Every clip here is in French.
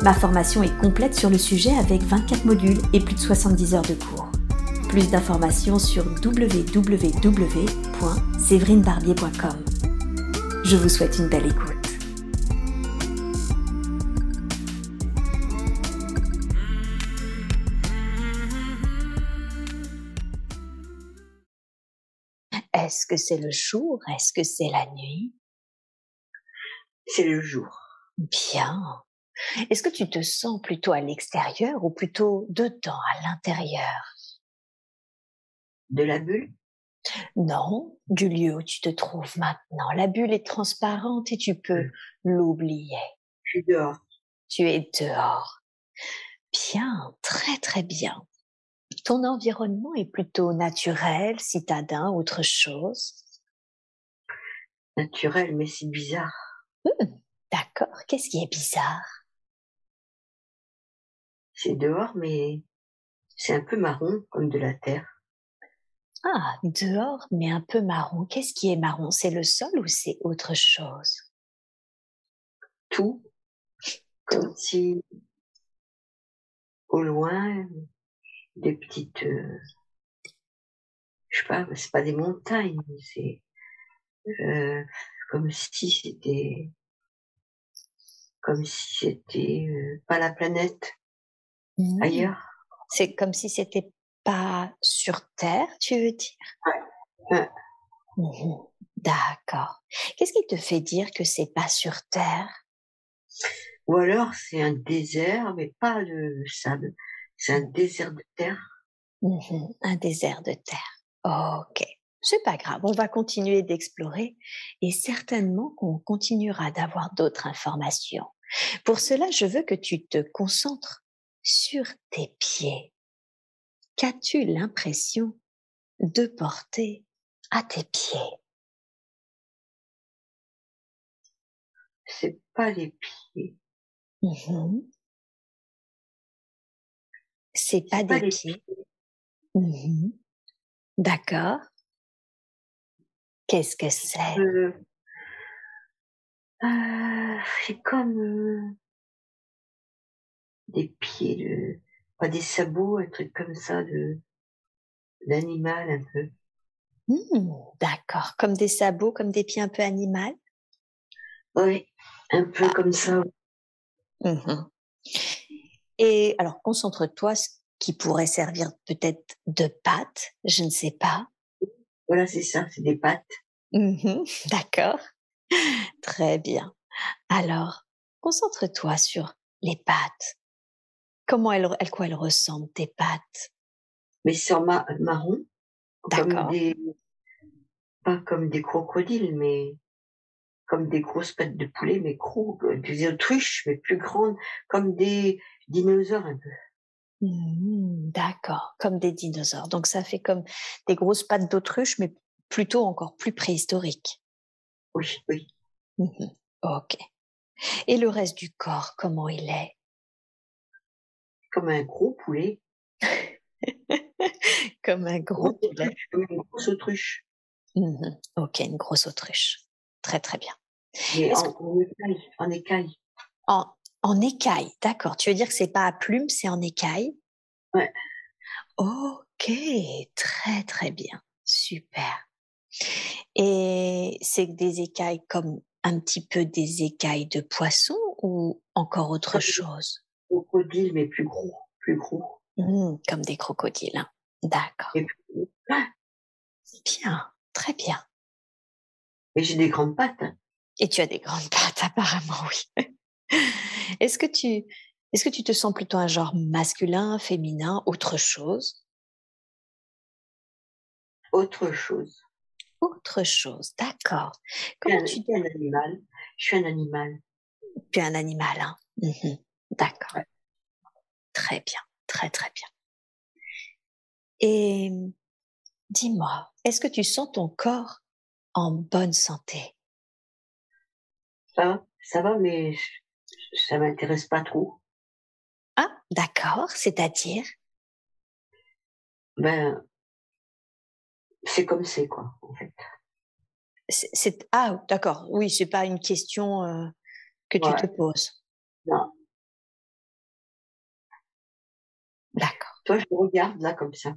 Ma formation est complète sur le sujet avec 24 modules et plus de 70 heures de cours. Plus d'informations sur www.séverinebarbier.com. Je vous souhaite une belle écoute. Est-ce que c'est le jour? Est-ce que c'est la nuit? C'est le jour. Bien. Est-ce que tu te sens plutôt à l'extérieur ou plutôt dedans, à l'intérieur? De la bulle? Non, du lieu où tu te trouves maintenant. La bulle est transparente et tu peux mmh. l'oublier. Je suis dehors. Tu es dehors. Bien, très très bien. Ton environnement est plutôt naturel, citadin, autre chose? Naturel, mais c'est bizarre. Mmh, d'accord. Qu'est-ce qui est bizarre? C'est dehors, mais c'est un peu marron, comme de la terre. Ah, dehors, mais un peu marron. Qu'est-ce qui est marron? C'est le sol ou c'est autre chose? Tout. Comme si, au loin, des petites... Euh, je sais pas, c'est pas des montagnes, c'est euh, comme si c'était... Comme si c'était euh, pas la planète. Mmh. ailleurs. C'est comme si c'était pas sur Terre, tu veux dire? Ouais. Mmh D'accord. Qu'est-ce qui te fait dire que c'est pas sur Terre? Ou alors c'est un désert, mais pas de sable. C'est un désert de terre. Mmh un désert de terre. Ok. C'est pas grave, on va continuer d'explorer et certainement qu'on continuera d'avoir d'autres informations. Pour cela, je veux que tu te concentres sur tes pieds. Qu'as-tu l'impression de porter à tes pieds? C'est pas les pieds. Mmh C'est pas des pieds. Mmh D'accord. Qu'est-ce que c'est? Euh, euh, C'est comme euh, des pieds de, pas des sabots, un truc comme ça de, d'animal un peu. Mmh, d'accord. Comme des sabots, comme des pieds un peu animal? Oui, un peu comme ça. Mmh Et alors, concentre-toi, ce qui pourrait servir peut-être de pâte, je ne sais pas. Voilà, c'est ça, c'est des pâtes. Mmh d'accord. Très bien. Alors, concentre-toi sur les pâtes. Comment elles, elles, quoi elles ressemblent, tes pattes? Mais sur ma, marron. D'accord. Pas comme des crocodiles, mais comme des grosses pattes de poulet, mais gros, des autruches, mais plus grandes, comme des dinosaures un peu. Mmh, d'accord, comme des dinosaures. Donc ça fait comme des grosses pattes d'autruche, mais plutôt encore plus préhistoriques. Oui, oui. Mmh ok. Et le reste du corps, comment il est? Comme un gros poulet. comme un gros poulet. Comme une grosse autruche. Mmh ok, une grosse autruche. Très très bien. en, écaille. En écaille. En, écaille, d'accord. Tu veux dire que c'est pas à plume, c'est en écaille? Ouais. Ok, très très bien. Super. Et c'est des écailles comme un petit peu des écailles de poisson ou encore autre chose? Crocodiles, mais plus gros, plus gros. Mmh, comme des crocodiles. Hein. D'accord. Bien, très bien. Et j'ai des grandes pattes. Hein. Et tu as des grandes pattes, apparemment, oui. est-ce que tu, est-ce que tu te sens plutôt un genre masculin, féminin, autre chose? Autre chose. Autre chose, d'accord. Comment tu dis un animal Je suis un animal. Tu es un animal, hein. Mmh D'accord. Très bien, très très bien. Et dis-moi, est-ce que tu sens ton corps en bonne santé? Ça va, ça va, mais ça m'intéresse pas trop. Ah, d'accord, c'est-à-dire? Ben, c'est comme c'est, quoi, en fait. C'est ah d'accord, oui, c'est pas une question euh, que tu te poses. Toi, je regarde là comme ça.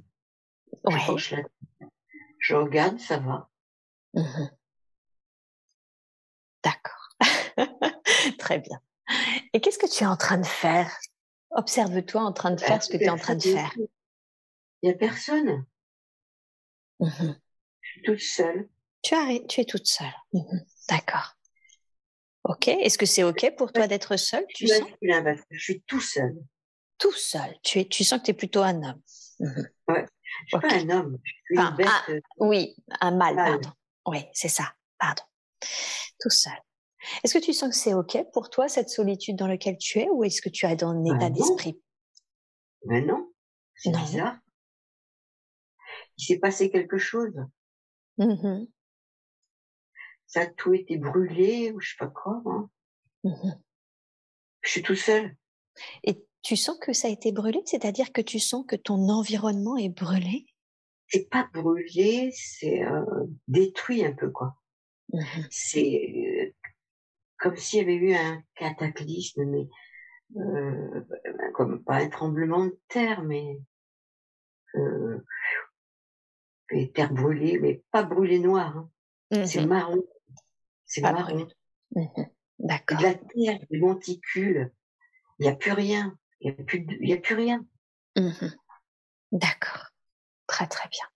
Ouais. Je, je regarde, ça va. Mmh d'accord. Très bien. Et qu'est-ce que tu es en train de faire? Observe-toi en train de faire ce que tu es en train de faire. Il n'y a personne. Mmh je suis toute seule. Tu, as, tu es toute seule. Mmh d'accord. Ok. Est-ce que c'est ok pour toi d'être seule tu sens? Je suis tout seul. Tout seul. Tu, es, tu sens que tu es plutôt un homme. Ouais. Je suis pas un homme. Je suis une bête. Euh, oui, un mâle, pardon. Oui, c'est ça. Pardon. Tout seul. Est-ce que tu sens que c'est OK pour toi, cette solitude dans laquelle tu es, ou est-ce que tu es dans un état d'esprit? Mais non, c'est bizarre. Il s'est passé quelque chose. Mmh Ça a tout été brûlé, ou je sais pas quoi. Hein. Mmh je suis tout seul. Et tu sens que ça a été brûlé, c'est-à-dire que tu sens que ton environnement est brûlé? C'est pas brûlé, c'est euh, détruit un peu, quoi. Mmh c'est euh, comme s'il y avait eu un cataclysme, mais euh, comme pas un tremblement de terre, mais euh, terre brûlée, mais pas brûlée noire. Hein. C'est mmh marron. C'est marron. Mmh D'accord. De la terre, des monticules. Il n'y a plus rien. Il n'y a, plus a plus rien. Mmh D'accord. Très très bien.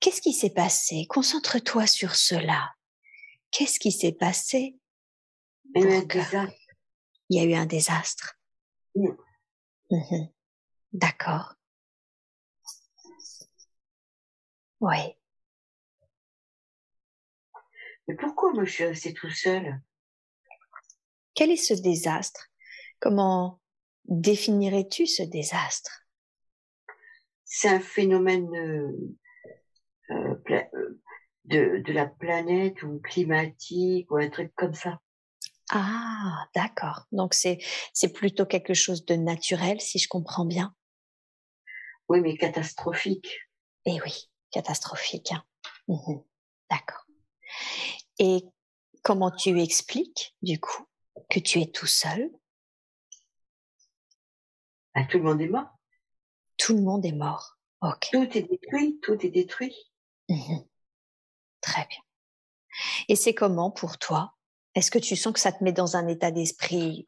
Qu'est-ce qui s'est passé? Concentre-toi sur cela. Qu'est-ce qui s'est passé? Il y a eu un désastre. Il y a eu un désastre. Oui. Mmh D'accord. Oui. Mais pourquoi moi je suis restée tout seul Quel est ce désastre? Comment définirais-tu ce désastre? C'est un phénomène euh, euh, euh, de, de la planète ou climatique ou un truc comme ça. Ah, d'accord. Donc c'est c'est plutôt quelque chose de naturel, si je comprends bien? Oui, mais catastrophique. Eh oui, catastrophique. Hein. Mmh d'accord. Et comment tu expliques, du coup, que tu es tout seul? Ah, Tout le monde est mort. Tout le monde est mort. Ok. Tout est détruit, tout est détruit. Mmh Très bien. Et c'est comment pour toi? Est-ce que tu sens que ça te met dans un état d'esprit?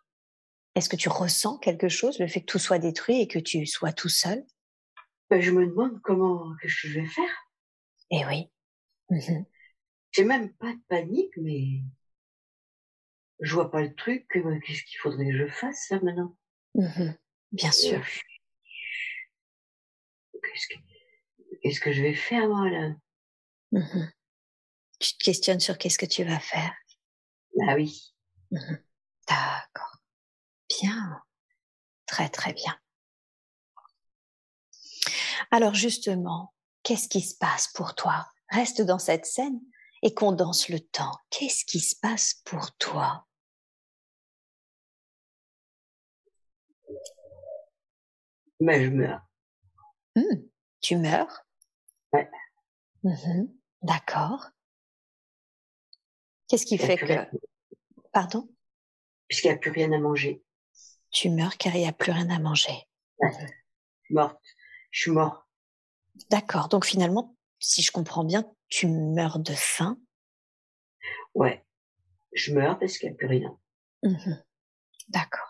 Est-ce que tu ressens quelque chose, le fait que tout soit détruit et que tu sois tout seul? Ben, Je me demande comment que je vais faire. Eh oui. Mmh J'ai même pas de panique, mais je vois pas le truc. Qu'est-ce qu'il faudrait que je fasse là maintenant mmh Bien sûr. Qu'est-ce que je vais faire moi là? Mmh tu te questionnes sur qu'est-ce que tu vas faire. Ah oui. Mmh D'accord. Bien. Très très bien. Alors justement, qu'est-ce qui se passe pour toi? Reste dans cette scène et condense le temps. Qu'est-ce qui se passe pour toi? Mais je meurs. Mmh. Tu meurs? Ouais. Mmh D'accord. Qu'est-ce qui fait que... Pardon? Puisqu'il n'y a plus rien à manger. Tu meurs car il n'y a plus rien à manger. Ouais. Morte. Je suis mort. D'accord. Donc finalement, si je comprends bien, tu meurs de faim. Ouais. Je meurs parce qu'il n'y a plus rien. Mmh D'accord.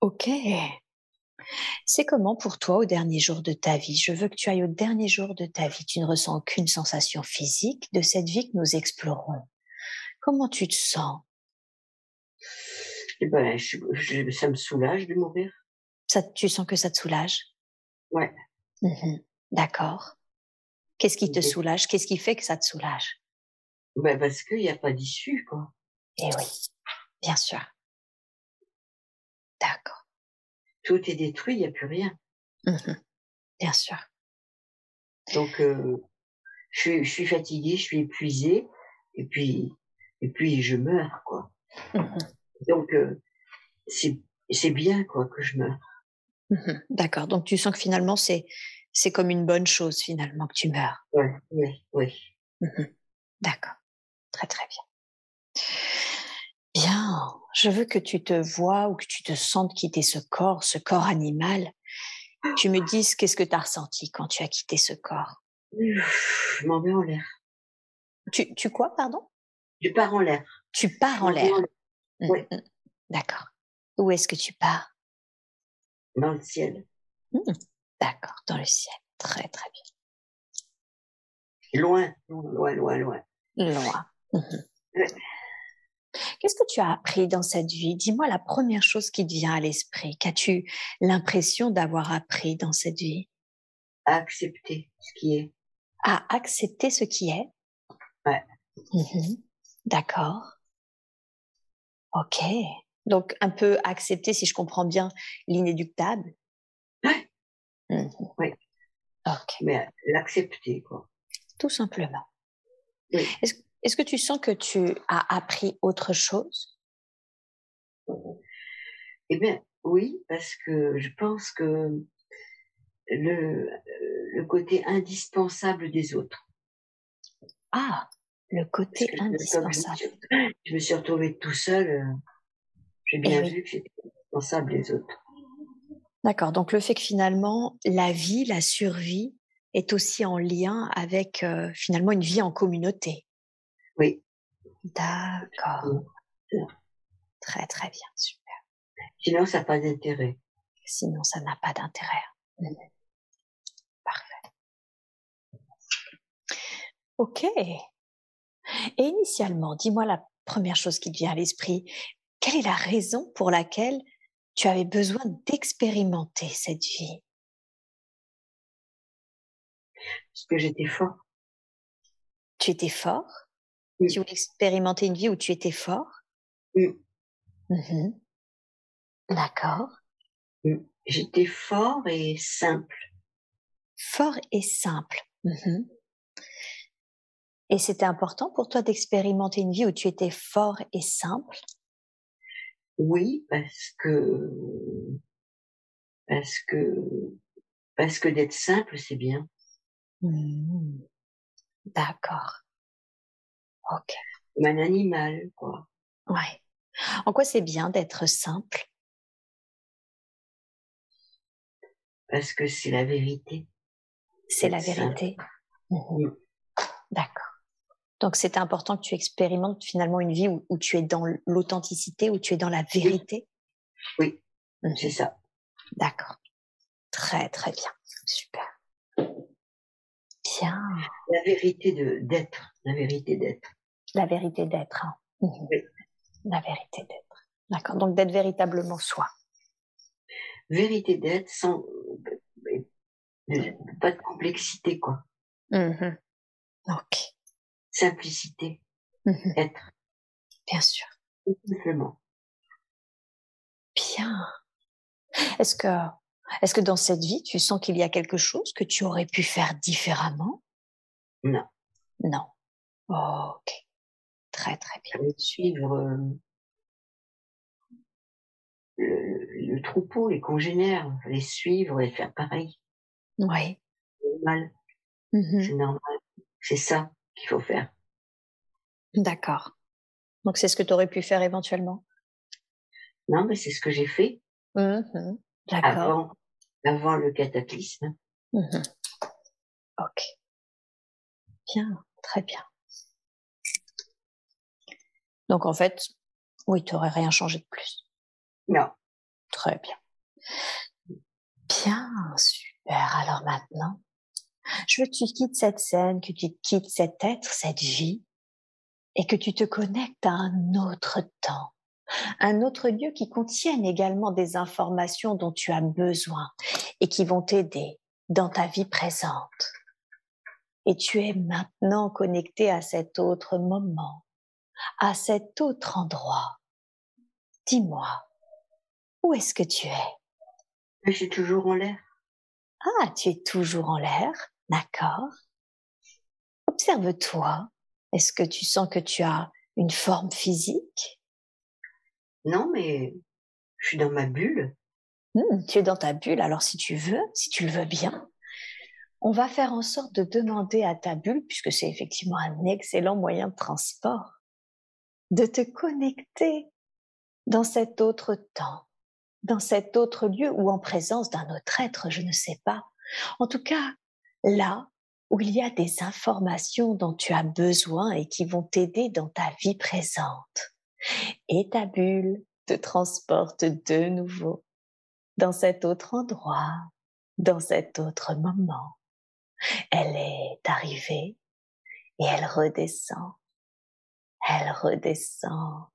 Ok. C'est comment pour toi au dernier jour de ta vie? Je veux que tu ailles au dernier jour de ta vie. Tu ne ressens aucune sensation physique de cette vie que nous explorons. Comment tu te sens? Eh ben, ça me soulage de mourir. Ça, tu sens que ça te soulage? Ouais. Mmh D'accord. Qu'est-ce qui te soulage? Qu'est-ce qui fait que ça te soulage? Ben Parce qu'il n'y a pas d'issue, quoi. Eh oui, bien sûr. D'accord tout est détruit, il n'y a plus rien. Mmh Bien sûr. Donc, euh, je, suis, je suis fatiguée, je suis épuisée, et puis, et puis je meurs, quoi. Mmh Donc, euh, c'est, c'est bien, quoi, que je meurs. Mmh D'accord. Donc, tu sens que finalement, c'est, c'est comme une bonne chose, finalement, que tu meurs. Oui, oui, oui. D'accord. Très, très bien. Je veux que tu te vois ou que tu te sentes quitter ce corps, ce corps animal. Tu me dises qu'est-ce que tu as ressenti quand tu as quitté ce corps? Je m'en vais en l'air. Tu, tu quoi, pardon? Je pars en l'air. Tu pars en l'air. Mmh, oui. Mmh. D'accord. Où est-ce que tu pars? Dans le ciel. Mmh. D'accord, dans le ciel. Très, très bien. Loin, loin, loin, loin. Loin. Qu'est-ce que tu as appris dans cette vie? Dis-moi la première chose qui te vient à l'esprit. Qu'as-tu l'impression d'avoir appris dans cette vie? À accepter ce qui est. À accepter ce qui est? Ouais. Mmh D'accord. Ok. Donc un peu accepter, si je comprends bien, l'inéductable? Ouais. Mmh oui. Ok. Mais l'accepter, quoi. Tout simplement. Oui. Est-ce est-ce que tu sens que tu as appris autre chose? Eh bien, oui, parce que je pense que le, le côté indispensable des autres. Ah, le côté indispensable. Je me, suis, retrouvée tout seul. Euh, j'ai bien vu que j'étais indispensable des autres. D'accord. Donc le fait que finalement la vie, la survie est aussi en lien avec euh, finalement une vie en communauté. Oui. D'accord. Très très bien, super. Sinon, ça n'a pas d'intérêt. Sinon, ça n'a pas d'intérêt. Mmh. Parfait. Ok. Et initialement, dis-moi la première chose qui te vient à l'esprit. Quelle est la raison pour laquelle tu avais besoin d'expérimenter cette vie? Parce que j'étais fort. Tu étais fort? Tu voulais expérimenter une vie où tu étais fort mmh D'accord. Mmh. J'étais fort et simple. Fort et simple. Mmh et c'était important pour toi d'expérimenter une vie où tu étais fort et simple? Oui, parce que parce que parce que d'être simple, c'est bien. D'accord. Ok. Comme un animal, quoi. Ouais. En quoi c'est bien d'être simple? Parce que c'est la vérité. C'est la vérité. Mmh D'accord. Donc c'est important que tu expérimentes finalement une vie où, tu es dans l'authenticité, où tu es dans la vérité? Oui, mmh c'est ça. D'accord. Très très bien. Super. Bien. La vérité de d'être, la vérité d'être. La vérité d'être. Hein. Mmh la vérité d'être. D'accord. Donc d'être véritablement soi. Vérité d'être sans pas de complexité quoi. Mmh ok. Simplicité. Mmh être. Bien sûr. simplement. Bien. Est-ce que est-ce que dans cette vie, tu sens qu'il y a quelque chose que tu aurais pu faire différemment? Non. Non. ok. Très très bien. Suivre euh, le, troupeau, les congénères, les suivre et faire pareil. Oui. C'est normal. Mmh c'est normal. C'est ça qu'il faut faire. D'accord. Donc c'est ce que tu aurais pu faire éventuellement? Non, mais c'est ce que j'ai fait. Mmh D'accord. Avant, le cataclysme. Mmh ok. Bien, très bien. Donc en fait, oui, tu n'aurais rien changé de plus. Non. Très bien. Bien, super. Alors maintenant, je veux que tu quittes cette scène, que tu quittes cet être, cette vie, et que tu te connectes à un autre temps, un autre lieu qui contienne également des informations dont tu as besoin et qui vont t'aider dans ta vie présente. Et tu es maintenant connecté à cet autre moment, à cet autre endroit. Dis-moi, où est-ce que tu es? Je suis toujours en l'air. Ah, tu es toujours en l'air, d'accord. Observe-toi. Est-ce que tu sens que tu as une forme physique? Non, mais je suis dans ma bulle. Hmm, tu es dans ta bulle, alors si tu veux, si tu le veux bien, on va faire en sorte de demander à ta bulle, puisque c'est effectivement un excellent moyen de transport, de te connecter dans cet autre temps, dans cet autre lieu ou en présence d'un autre être, je ne sais pas. En tout cas, là où il y a des informations dont tu as besoin et qui vont t'aider dans ta vie présente. Et ta bulle te transporte de nouveau dans cet autre endroit, dans cet autre moment. Elle est arrivée et elle redescend. Elle redescend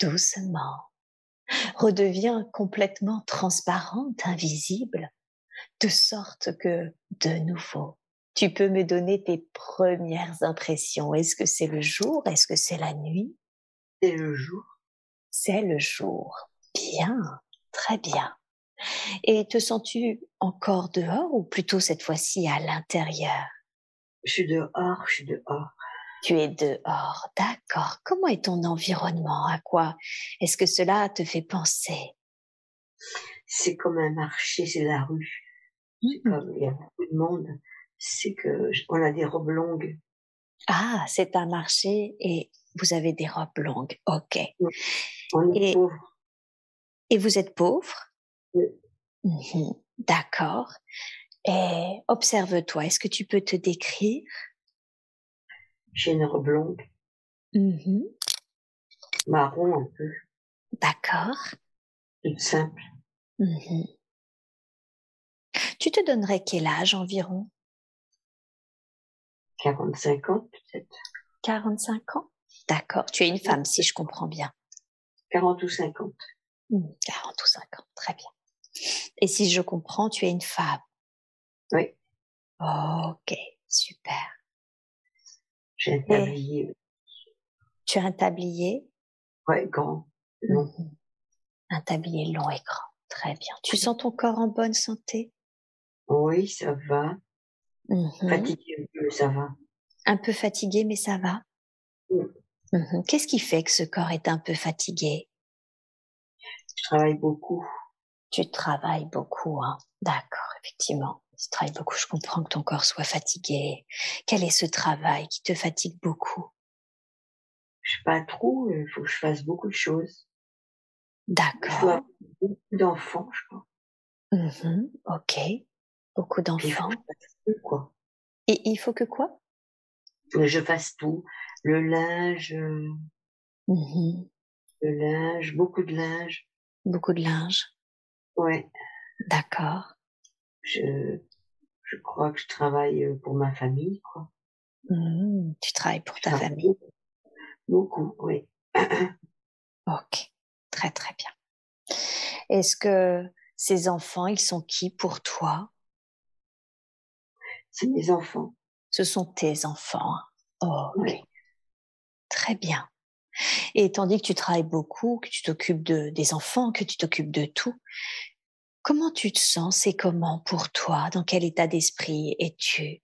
doucement, redevient complètement transparente, invisible, de sorte que, de nouveau, tu peux me donner tes premières impressions. Est-ce que c'est le jour? Est-ce que c'est la nuit? C'est le jour. C'est le jour. Bien, très bien. Et te sens-tu encore dehors ou plutôt cette fois-ci à l'intérieur? Je suis dehors, je suis dehors. Tu es dehors, d'accord. Comment est ton environnement? À quoi est-ce que cela te fait penser? C'est comme un marché, c'est la rue. Mmh. comme il y a beaucoup de monde. C'est que on a des robes longues. Ah, c'est un marché et vous avez des robes longues. Ok. On est et, pauvre. Et vous êtes pauvre? Oui. Mmh d'accord. Et observe-toi. Est-ce que tu peux te décrire? J'ai une robe longue. Mmh Marron un peu. D'accord. Toute simple. Mmh tu te donnerais quel âge environ? 45 ans peut-être. 45 ans? D'accord. Tu es une femme si je comprends bien. 40 ou 50. 40 mmh, ou 50, très bien. Et si je comprends, tu es une femme? Oui. Ok, super. J'ai un tablier. Tu as un tablier? Ouais, grand, long. Mmh un tablier long et grand. Très bien. Tu sens ton corps en bonne santé? Oui, ça va. Mmh fatigué un peu, ça va. Un peu fatigué, mais ça va? Mmh Qu'est-ce qui fait que ce corps est un peu fatigué? Je travaille beaucoup. Tu travailles beaucoup, hein D'accord, effectivement. Tu travailles beaucoup. Je comprends que ton corps soit fatigué. Quel est ce travail qui te fatigue beaucoup? Je sais pas trop. Il faut que je fasse beaucoup de choses. D'accord. Beaucoup d'enfants, je crois. Mmh ok. Beaucoup d'enfants. quoi. Et il faut que quoi? Je fasse tout. Le linge. Mmh le linge, beaucoup de linge. Beaucoup de linge. Ouais. D'accord. Je, je crois que je travaille euh, pour ma famille, quoi. Mmh, tu travailles pour ta famille. Beaucoup, oui. ok, très très bien. Est-ce que ces enfants, ils sont qui pour toi? C'est mes enfants. Ce sont tes enfants. Oh, ok. Très bien. Et tandis que tu travailles beaucoup, que tu t'occupes de, des enfants, que tu t'occupes de tout, comment tu te sens? C'est comment pour toi? Dans quel état d'esprit es-tu?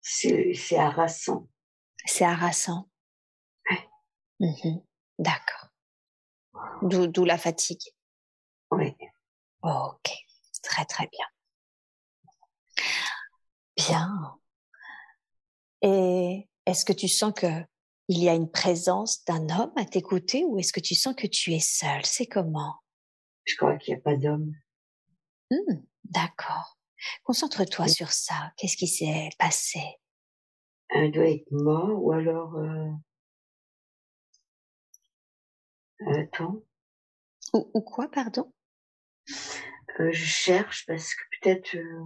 C'est harassant. C'est harassant? Mmh D'accord. D'où la fatigue? Oui. ok, très très bien. Bien. Et est-ce que tu sens que il y a une présence d'un homme à t'écouter ou est-ce que tu sens que tu es seule C'est comment? Je crois qu'il n'y a pas d'homme. Mmh, d'accord. Concentre-toi sur ça. Qu'est-ce qui s'est passé? Un doit être mort ou alors... Euh... Attends. Ou, quoi, pardon? Euh, Je cherche parce que peut-être... Euh...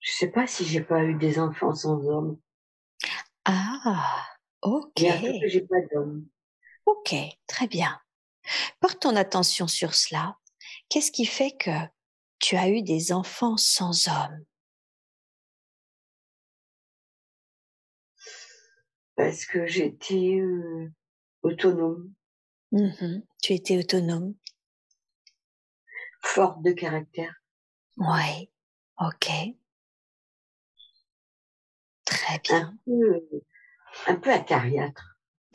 Je sais pas si j'ai pas eu des enfants sans homme. Ah, ok. j'ai pas d'homme. Ok, très bien. Porte ton attention sur cela. Qu'est-ce qui fait que tu as eu des enfants sans homme Parce que j'étais euh, autonome. Mmh tu étais autonome. Forte de caractère. Oui, ok. Très bien. Un peu, un peu acariâtre.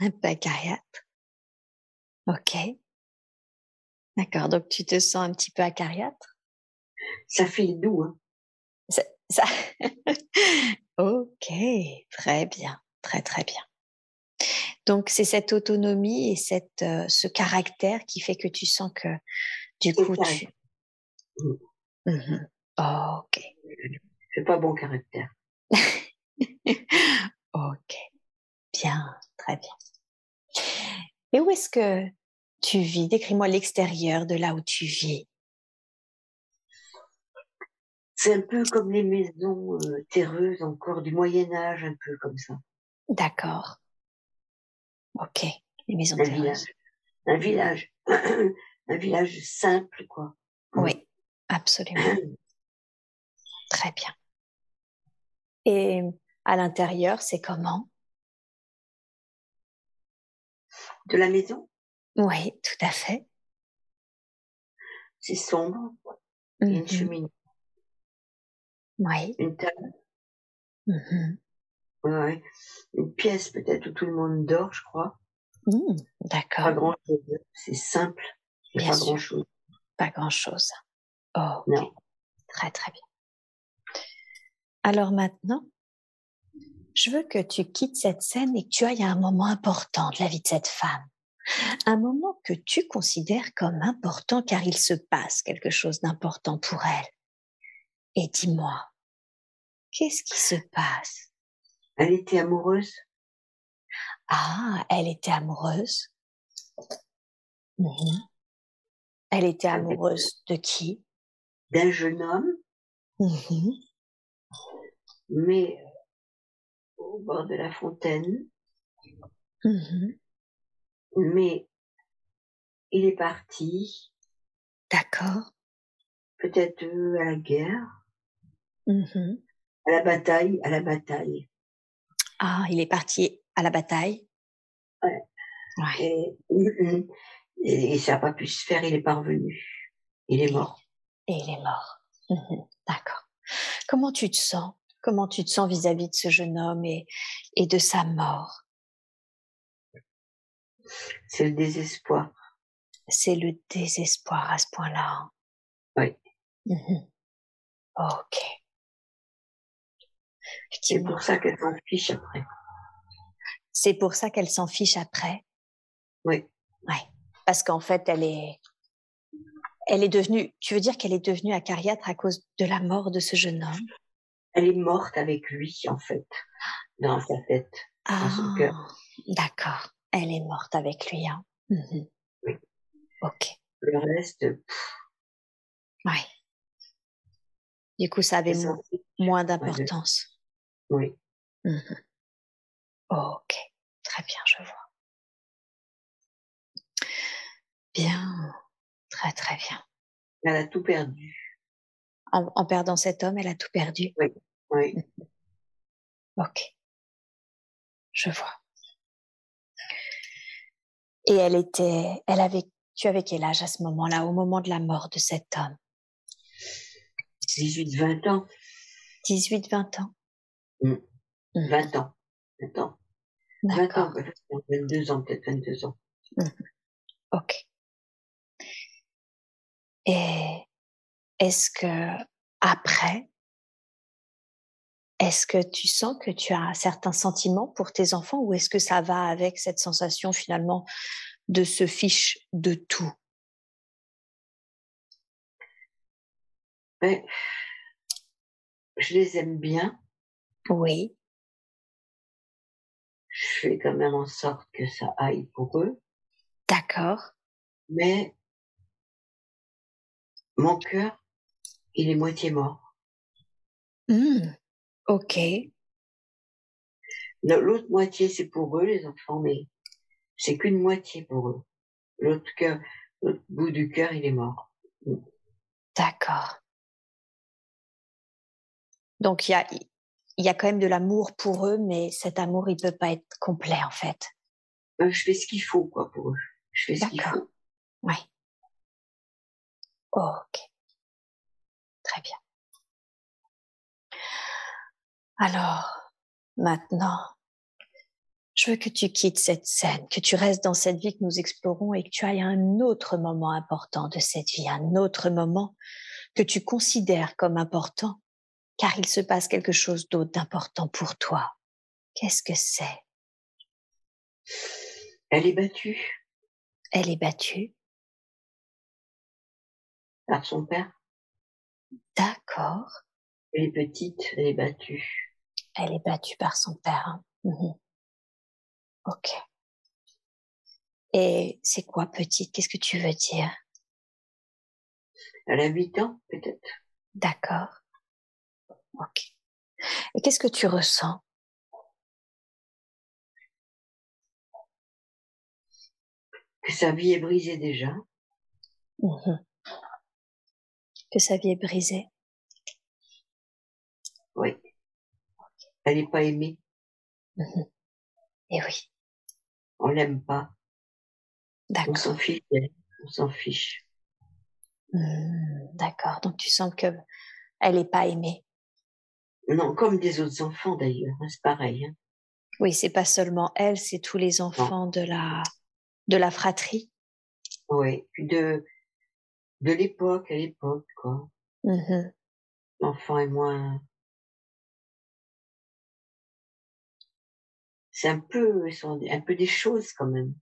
un peu acariâtre. Ok. D'accord, donc tu te sens un petit peu acariâtre? Ça fait doux, hein ça, ça... ok, très bien, très très bien. Donc c'est cette autonomie et cette, euh, ce caractère qui fait que tu sens que du coup tu... Mmh ok. C'est pas bon caractère. ok. Bien, très bien. Et où est-ce que tu vis? Décris-moi l'extérieur de là où tu vis. C'est un peu comme les maisons euh, terreuses encore du Moyen Âge, un peu comme ça. D'accord. Ok, les maisons un terreuses. Village. Un village, un village simple, quoi. Oui, absolument. Très bien. Et à l'intérieur, c'est comment? De la maison? Oui, tout à fait. C'est sombre. Une Mhm. cheminée, Oui. une table, Mhm. ouais. une pièce peut-être où tout le monde dort, je crois. Mm, Pas D'accord. grand chose. C'est simple. Bien pas sûr. grand chose. Pas grand-chose. ok, Non. très très bien. Alors maintenant, je veux que tu quittes cette scène et que tu ailles à un moment important de la vie de cette femme. Un moment que tu considères comme important car il se passe quelque chose d'important pour elle. Et dis-moi, qu'est-ce qui se passe? Elle était amoureuse Ah, elle était amoureuse. Elle était amoureuse de qui? d'un jeune homme, Mhm. Mais euh, au bord de la fontaine. Mhm. Mais il est parti, D'accord. peut-être euh, à la guerre, Mhm. à la bataille, à la bataille. Ah, il est parti à la bataille? Ouais. Ouais. Et, et, et ça n'a pas pu se faire, il est parvenu. Il est mort. Et il est mort. D'accord. Comment tu te sens? Comment tu te sens vis-à-vis de ce jeune homme et, et de sa mort? C'est le désespoir. C'est le désespoir à ce point-là. hein? Oui. Mhm. Ok. C'est pour ça qu'elle s'en fiche après. C'est pour ça qu'elle s'en fiche après? Oui. Ouais. Parce qu'en fait, elle est, elle est devenue. Tu veux dire qu'elle est devenue acariâtre à cause de la mort de ce jeune homme? Elle est morte avec lui, en fait, dans sa tête. Ah, son cœur. d'accord. Elle est morte avec lui. Hein. Mhm. Oui. Ok. Le reste, Ouais. Du coup, ça avait mo- moins d'importance. Oui. Mhm. Ok. Très bien, je vois. Bien. Très, très bien. Elle a tout perdu. En, en perdant cet homme, elle a tout perdu. Oui. Ok. Je vois. Et elle était, elle avait, tu avais quel âge à ce moment-là, au moment de la mort de cet homme? 18, 20 ans. 18, 20 ans 20 ans. 20 ans. 20 ans, D'accord. peut-être 22 ans, peut-être 22 ans. Ok. Et est-ce que après, est-ce que tu sens que tu as certains sentiments pour tes enfants ou est-ce que ça va avec cette sensation finalement de se fiche de tout? Mais, je les aime bien. Oui, Je fais quand même en sorte que ça aille pour eux. d'accord. Mais, mon cœur, il est moitié mort. Hmm, Ok, L'autre moitié, c'est pour eux, les enfants, mais c'est qu'une moitié pour eux. L'autre cœur, l'autre bout du cœur, il est mort. d'accord. Donc il y a, y a quand même de l'amour pour eux, mais cet amour il peut pas être complet en fait. Euh, Je fais ce qu'il faut, quoi, pour eux. Je fais ce qu'il faut. Ouais. ok. Très bien. Alors, maintenant, je veux que tu quittes cette scène, que tu restes dans cette vie que nous explorons et que tu ailles à un autre moment important de cette vie, un autre moment que tu considères comme important, car il se passe quelque chose d'autre d'important pour toi. Qu'est-ce que c'est? Elle est battue. Elle est battue Par son père. D'accord. Elle est petite, elle est battue. Elle est battue par son père. Hein. Mhm. Ok. Et c'est quoi petite? Qu'est-ce que tu veux dire? Elle a 8 ans, peut-être. D'accord. Ok. Et qu'est-ce que tu ressens? Que sa vie est brisée déjà. Mhm. Que sa vie est brisée. Oui. Elle n'est pas aimée. Mhm. Et oui. On l'aime pas. On D'accord. s'en fiche. d'elle. On s'en fiche. D'accord. Donc tu sens que elle est pas aimée. Non, comme des autres enfants d'ailleurs. hein, C'est pareil. hein. Oui, c'est pas seulement elle, c'est tous les enfants de la de la fratrie. Oui. De de l'époque à l'époque, quoi. Mhm. L'enfant est moins. C'est un peu, un peu des choses quand même.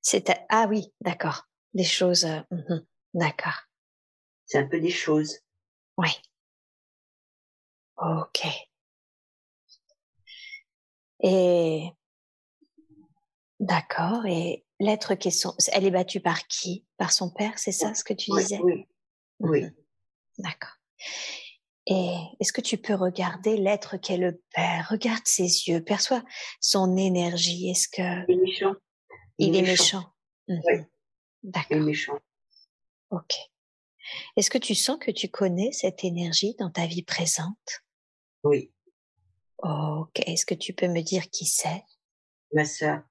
C'est ah oui, d'accord. Des choses. euh, mhm. D'accord. C'est un peu des choses. Oui. Ok. Et d'accord. Et l'être qui est son, elle est battue par qui? Par son père, c'est ça ce que tu Oui, disais? oui, oui. Mhm. D'accord. Et est-ce que tu peux regarder l'être qu'est le père? Regarde ses yeux, perçois son énergie. Est-ce que Il est méchant. il est méchant Mhm. Oui. Il est D'accord. méchant. Ok. Est-ce que tu sens que tu connais cette énergie dans ta vie présente? Oui. Ok. Est-ce que tu peux me dire qui c'est? Ma sœur.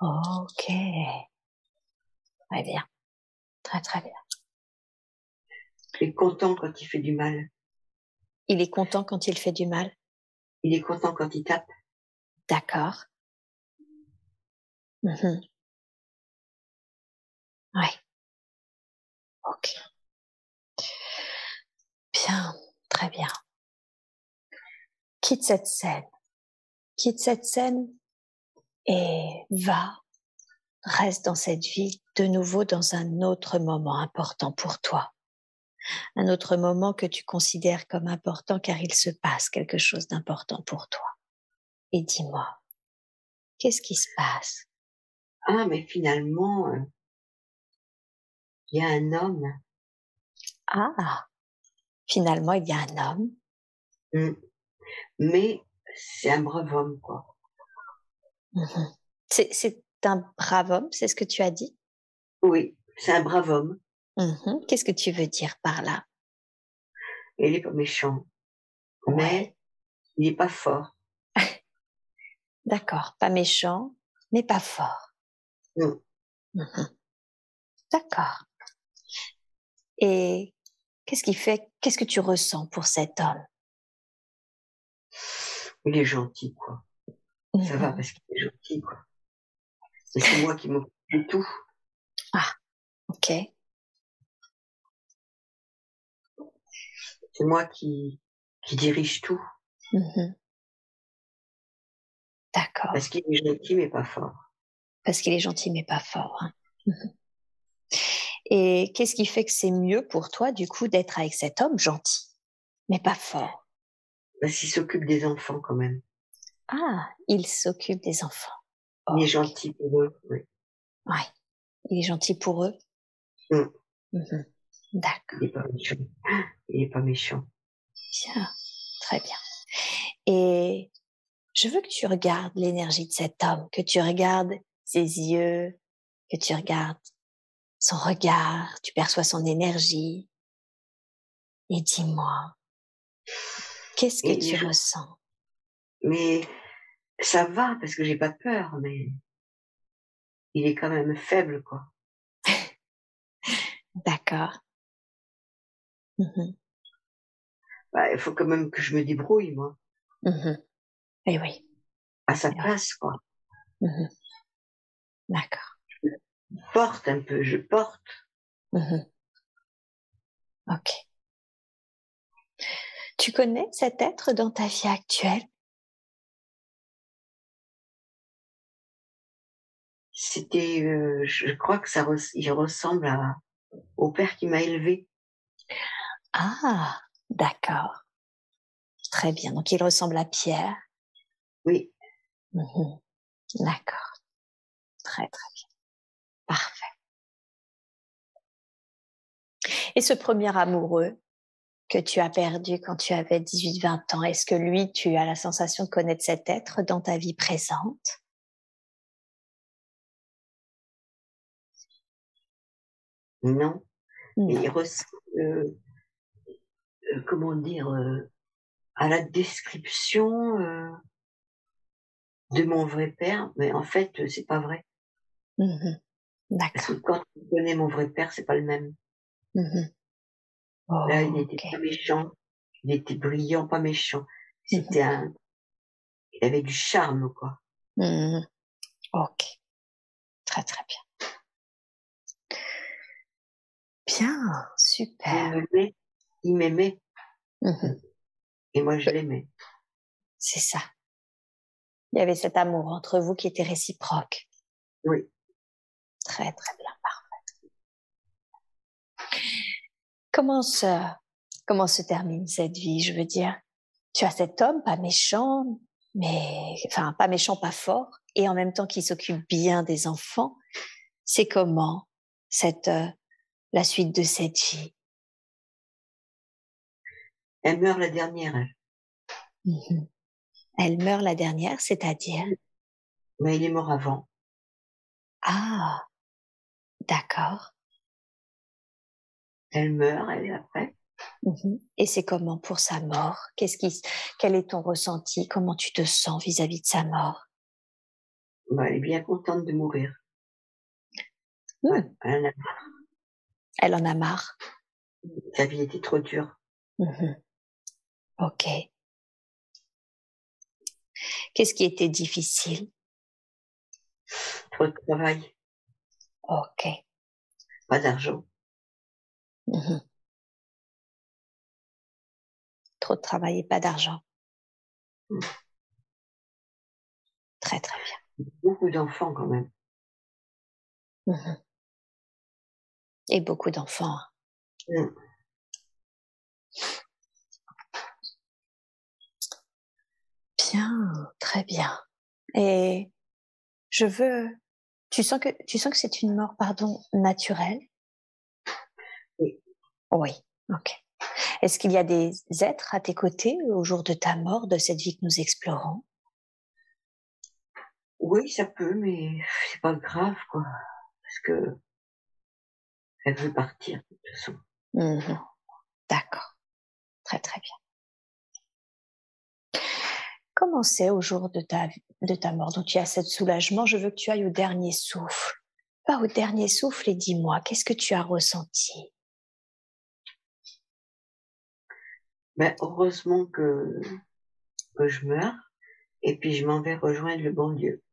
Ok. Très bien. Très très bien. Il est content quand il fait du mal. Il est content quand il fait du mal? Il est content quand il tape. D'accord. Mhm. Ouais. Ok. Bien. Très bien. Quitte cette scène. Quitte cette scène et va, reste dans cette vie de nouveau dans un autre moment important pour toi. Un autre moment que tu considères comme important car il se passe quelque chose d'important pour toi. Et dis-moi, qu'est-ce qui se passe? Ah, mais finalement, euh, il y a un homme. Ah, finalement il y a un homme. Hmm. Mais c'est un brave homme, quoi. Mhm. C'est, un brave homme, c'est ce que tu as dit? Oui, c'est un brave homme. Mhm. Qu'est-ce que tu veux dire par là? Il est pas méchant. Mais il est pas fort. D'accord, pas méchant, mais pas fort. Non. Mhm. D'accord. Et qu'est-ce qui fait, qu'est-ce que tu ressens pour cet homme? Il est gentil, quoi. Ça va parce qu'il est gentil, quoi. Et c'est moi qui m'occupe de tout. Ok. C'est moi qui, qui dirige tout. Mhm. D'accord. Parce qu'il est gentil, mais pas fort. Parce qu'il est gentil, mais pas fort. hein. Mhm. Et qu'est-ce qui fait que c'est mieux pour toi, du coup, d'être avec cet homme gentil, mais pas fort? Parce qu'il s'occupe des enfants, quand même. Ah, il s'occupe des enfants. Il est gentil pour eux. Oui. Ouais. Il est gentil pour eux. Mm. Mhm. D'accord. Il est pas méchant. Il est pas méchant. Bien. Très bien. Et je veux que tu regardes l'énergie de cet homme, que tu regardes ses yeux, que tu regardes son regard, tu perçois son énergie. Et dis-moi, qu'est-ce que Et tu je- ressens? Mais ça va parce que j'ai pas peur, mais il est quand même faible, quoi. D'accord. Mmh bah, il faut quand même que je me débrouille, moi. Mmh Et oui. À sa place, quoi. Mmh D'accord. Je porte un peu, je porte. Ok. Tu connais cet être dans ta vie actuelle? C'était, euh, je crois que ça, il ressemble à, au père qui m'a élevé. Ah, d'accord. Très bien. Donc il ressemble à Pierre. Oui. Mmh d'accord. Très très bien. Parfait. Et ce premier amoureux que tu as perdu quand tu avais 18-20 ans, est-ce que lui, tu as la sensation de connaître cet être dans ta vie présente? Non. il ressemble, euh, euh, comment dire, euh, à la description de mon vrai père, mais en fait, c'est pas vrai. Mmh D'accord. Parce que quand tu connais mon vrai père, c'est pas le même. Mmh Là, il n'était pas méchant. Il était brillant, pas méchant. Mmh C'était un, il avait du charme, quoi. Ok. Très, très bien. Bien, super. Il m'aimait. Et moi, je l'aimais. C'est ça. Il y avait cet amour entre vous qui était réciproque. Oui. Très, très bien, parfait. Comment se, comment se termine cette vie, je veux dire Tu as cet homme, pas méchant, mais, enfin, pas méchant, pas fort, et en même temps qui s'occupe bien des enfants. C'est comment cette, euh, la suite de cette vie Elle meurt la dernière. Mmh Elle meurt la dernière, c'est-à-dire? Mais il est mort avant. Ah, d'accord. Elle meurt, elle est après. Mmh Et c'est comment pour sa mort? Qu'est-ce qui, quel est ton ressenti? Comment tu te sens vis-à-vis de sa mort? Bah, Elle est bien contente de mourir. Mmh. elle, en a. elle en a marre. Sa vie était trop dure. Mmh ok. Qu'est-ce qui était difficile? Trop de travail. Ok. Pas d'argent. Mmh Trop de travail et pas d'argent. Mmh. Très très bien. Beaucoup d'enfants quand même. Et beaucoup d'enfants. Hein. Bien, très bien. Et je veux. Tu sens que tu sens que c'est une mort, pardon, naturelle? Oui. Oui. Ok. Est-ce qu'il y a des êtres à tes côtés au jour de ta mort, de cette vie que nous explorons? Oui, ça peut, mais c'est pas grave, quoi. Parce que elle veut partir, de. Mmh D'accord. Très, très bien. Comment c'est au jour de ta, de ta mort? Donc tu as ce soulagement, je veux que tu ailles au dernier souffle. Pas au dernier souffle et dis-moi, qu'est-ce que tu as ressenti? Ben, Heureusement que, que je meurs et puis je m'en vais rejoindre le bon Dieu.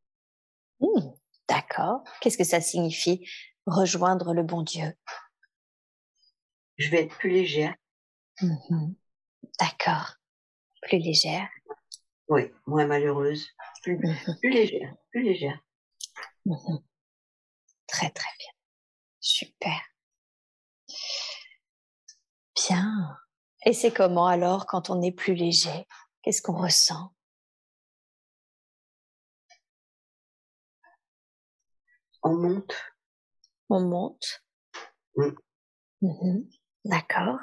Mmh, d'accord. Qu'est-ce que ça signifie, rejoindre le bon Dieu Je vais être plus légère. Mmh d'accord. Plus légère. Oui, moins malheureuse, plus, mmh légère, plus légère. Mmh très très bien. Super. Bien. Et c'est comment alors quand on est plus léger? Qu'est-ce qu'on ressent? On monte. On monte. Mmh D'accord.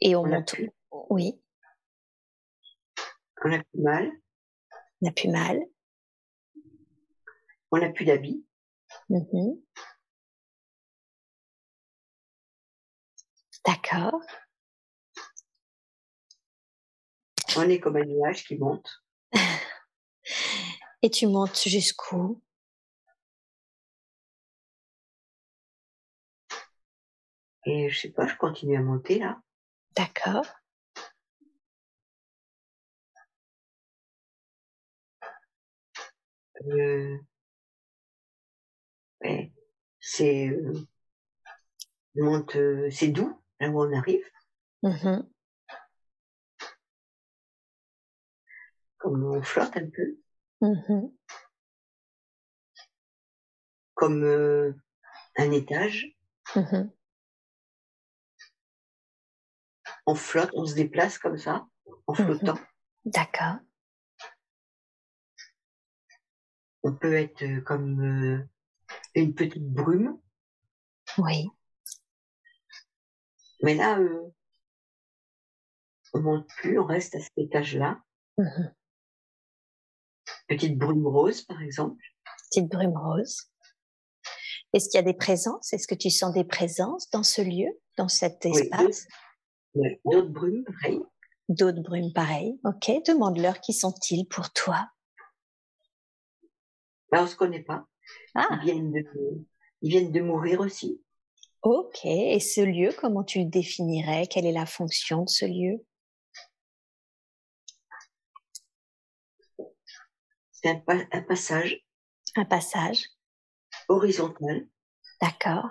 Et on, monte. Oui. On n'a plus mal. On n'a plus mal. On n'a plus d'habits. Mmh D'accord. On est comme un nuage qui monte. et tu montes jusqu'où? Et je sais pas, je continue à monter là. D'accord. Euh, c'est euh, monte, euh, c'est doux là où on arrive. Mm-hmm. Comme on flotte un peu. Mhm. comme euh, un étage. Mhm. On flotte, on se déplace comme ça, en Mhm. flottant. D'accord. On peut être euh, comme euh, une petite brume, Oui. mais là, euh, on monte plus, on reste à cet étage-là. Petite brume rose, par exemple. Petite brume rose. Est-ce qu'il y a des présences? Est-ce que tu sens des présences dans ce lieu, dans cet espace? D'autres brumes, pareil. D'autres brumes pareilles. Ok, demande-leur qui sont-ils pour toi. Là, on se connaît pas. Ah, Ils viennent de, ils viennent de mourir aussi. ok. Et ce lieu, comment tu le définirais? Quelle est la fonction de ce lieu? C'est un, pa- un passage Un passage. horizontal, D'accord.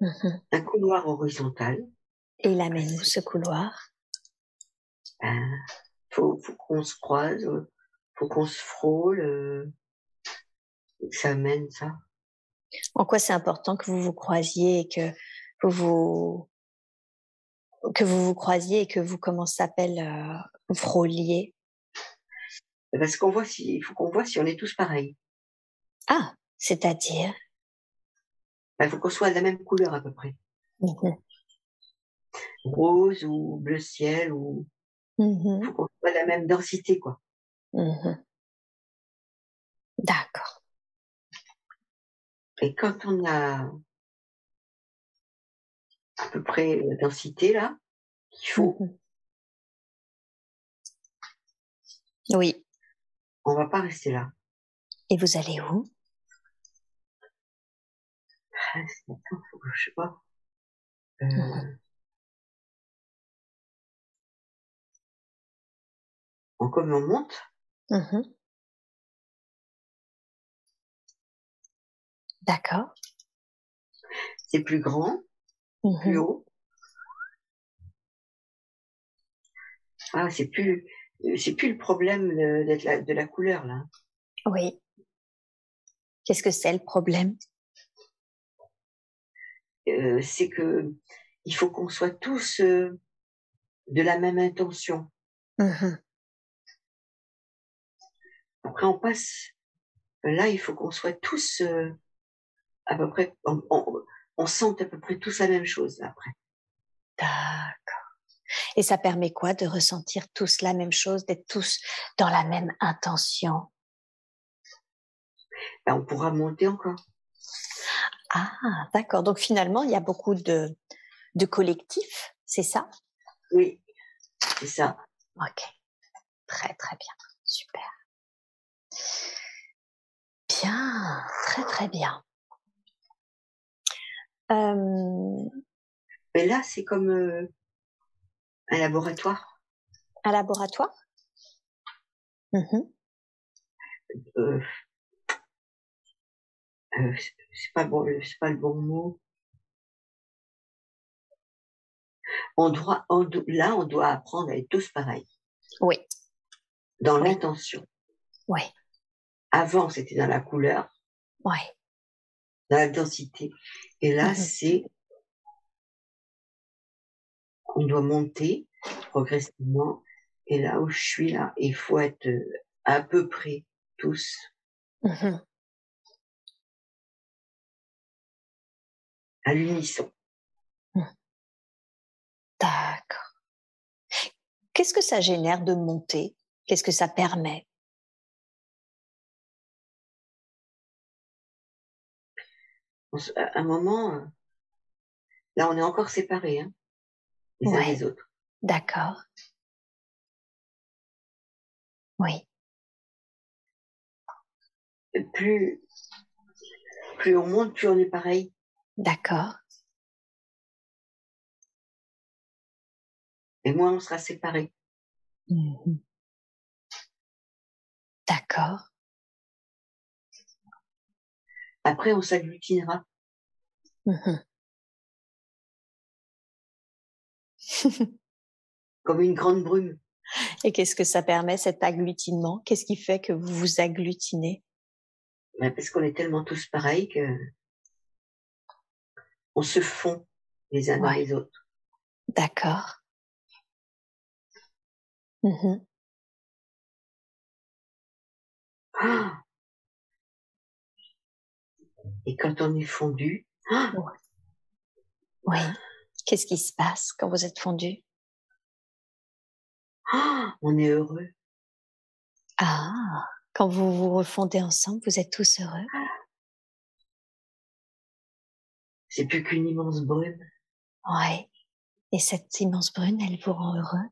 Mhm. un couloir horizontal. Et il amène où ce couloir? Ben, faut, faut qu'on se croise, euh, faut qu'on se frôle, euh, et que ça mène ça. En quoi c'est important que vous vous croisiez et que vous vous que vous vous croisiez et que vous comment ça s'appelle euh, frôliez? Parce qu'on voit si, il faut qu'on voit si on est tous pareils. Ah, c'est-à-dire? Ben, Il faut qu'on soit de la même couleur à peu près. Rose ou bleu ciel ou, Mhm. faut qu'on soit de la même densité, quoi. Mhm. D'accord. Et quand on a à peu près la densité, là, qu'il faut, Mhm. Oui. On va pas rester là. Et vous allez où? Ah, c'est- attends, faut que, je sais pas. Euh, Mhm. en comme on monte, Mhm. D'accord. c'est plus grand, plus Mhm. haut. Ah, c'est plus, c'est plus le problème de- la, de la couleur, là. Oui. Qu'est-ce que c'est le problème? Euh, c'est que il faut qu'on soit tous euh, de la même intention. Mhm. Après, on passe. Là, il faut qu'on soit tous euh, à peu près. On, on, on sente à peu près tous la même chose après. D'accord. Et ça permet quoi de ressentir tous la même chose, d'être tous dans la même intention? Là, on pourra monter encore. Ah, d'accord. Donc finalement, il y a beaucoup de, de collectifs, c'est ça? Oui, c'est ça. Ok. Très, très bien. Super. Bien. Très, très bien. Euh, Mais là, c'est comme euh, un laboratoire. un laboratoire Mhm. Euh, euh, c'est pas bon, c'est pas le bon mot. On doit, on là, on doit apprendre à être tous pareils Oui, dans Oui. l'intention. oui, Avant, c'était dans la couleur, oui. dans la densité, et là, Mhm. c'est on doit monter progressivement. Et là où je suis là, il faut être euh, à peu près tous Mhm. à l'unisson. D'accord. Qu'est-ce que ça génère de monter? Qu'est-ce que ça permet? À un moment, euh, là, on est encore séparés, hein, les uns Ouais. des autres. D'accord. Oui. Plus, plus on monte, plus on est pareil. D'accord. Et moins on sera séparés. Mhm. D'accord. Après, on s'agglutinera. Mhm. Comme une grande brume. Et qu'est-ce que ça permet, cet agglutinement? Qu'est-ce qui fait que vous vous agglutinez? Ben, parce qu'on est tellement tous pareils que on se fond les uns dans Ouais. les autres. D'accord. Mhm. Ah Et quand on est fondu, ah Oui. Qu'est-ce qui se passe quand vous êtes fondu ah, on est heureux. Ah, quand vous vous refondez ensemble, vous êtes tous heureux? C'est plus qu'une immense brume. Ouais. Et cette immense brune, elle vous rend heureux?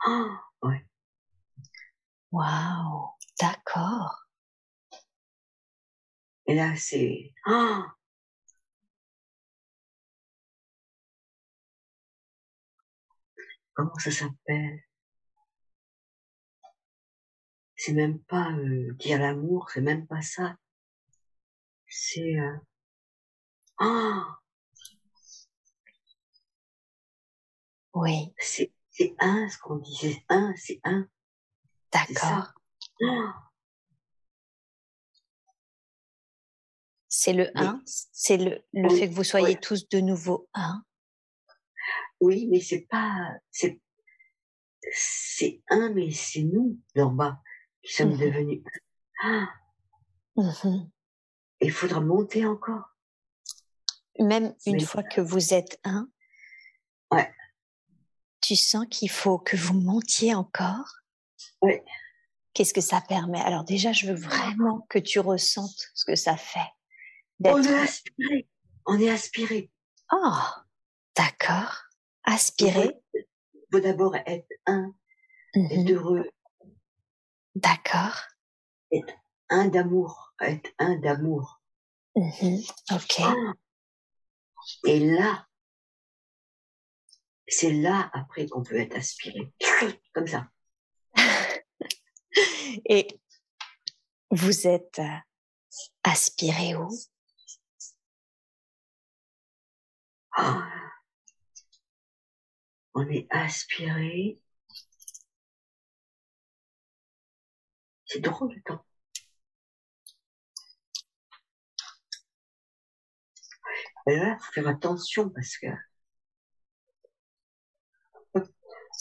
Ah, ouais. Waouh, d'accord. Et là, c'est ah Comment ça s'appelle? C'est même pas euh, dire l'amour, c'est même pas ça. C'est euh... ah, Oui, c'est c'est un ce qu'on dit, c'est un, c'est un. D'accord. Ah, C'est le un, c'est le, le Oui, fait que vous soyez tous de nouveau un. Oui, mais c'est pas c'est c'est un, mais c'est nous d'en bas qui sommes Mhm. devenus un. Ah, Mhm. il faudra monter encore. Même une Mais- fois que vous êtes un, Ouais. tu sens qu'il faut que vous montiez encore? Ouais. Qu'est-ce que ça permet? Alors déjà, je veux vraiment que tu ressentes ce que ça fait On d'être. est aspiré. On est aspiré. Oh, d'accord. Aspirer. Il faut d'abord être un, Mhm. être heureux, D'accord. un d'amour, être un d'amour. Mhm. Ok. Ah. Et là, c'est là après qu'on peut être aspiré. Comme ça. Et vous êtes euh, aspiré où? Ah. On est aspiré. C'est drôle le temps. Et là, faut faire attention parce que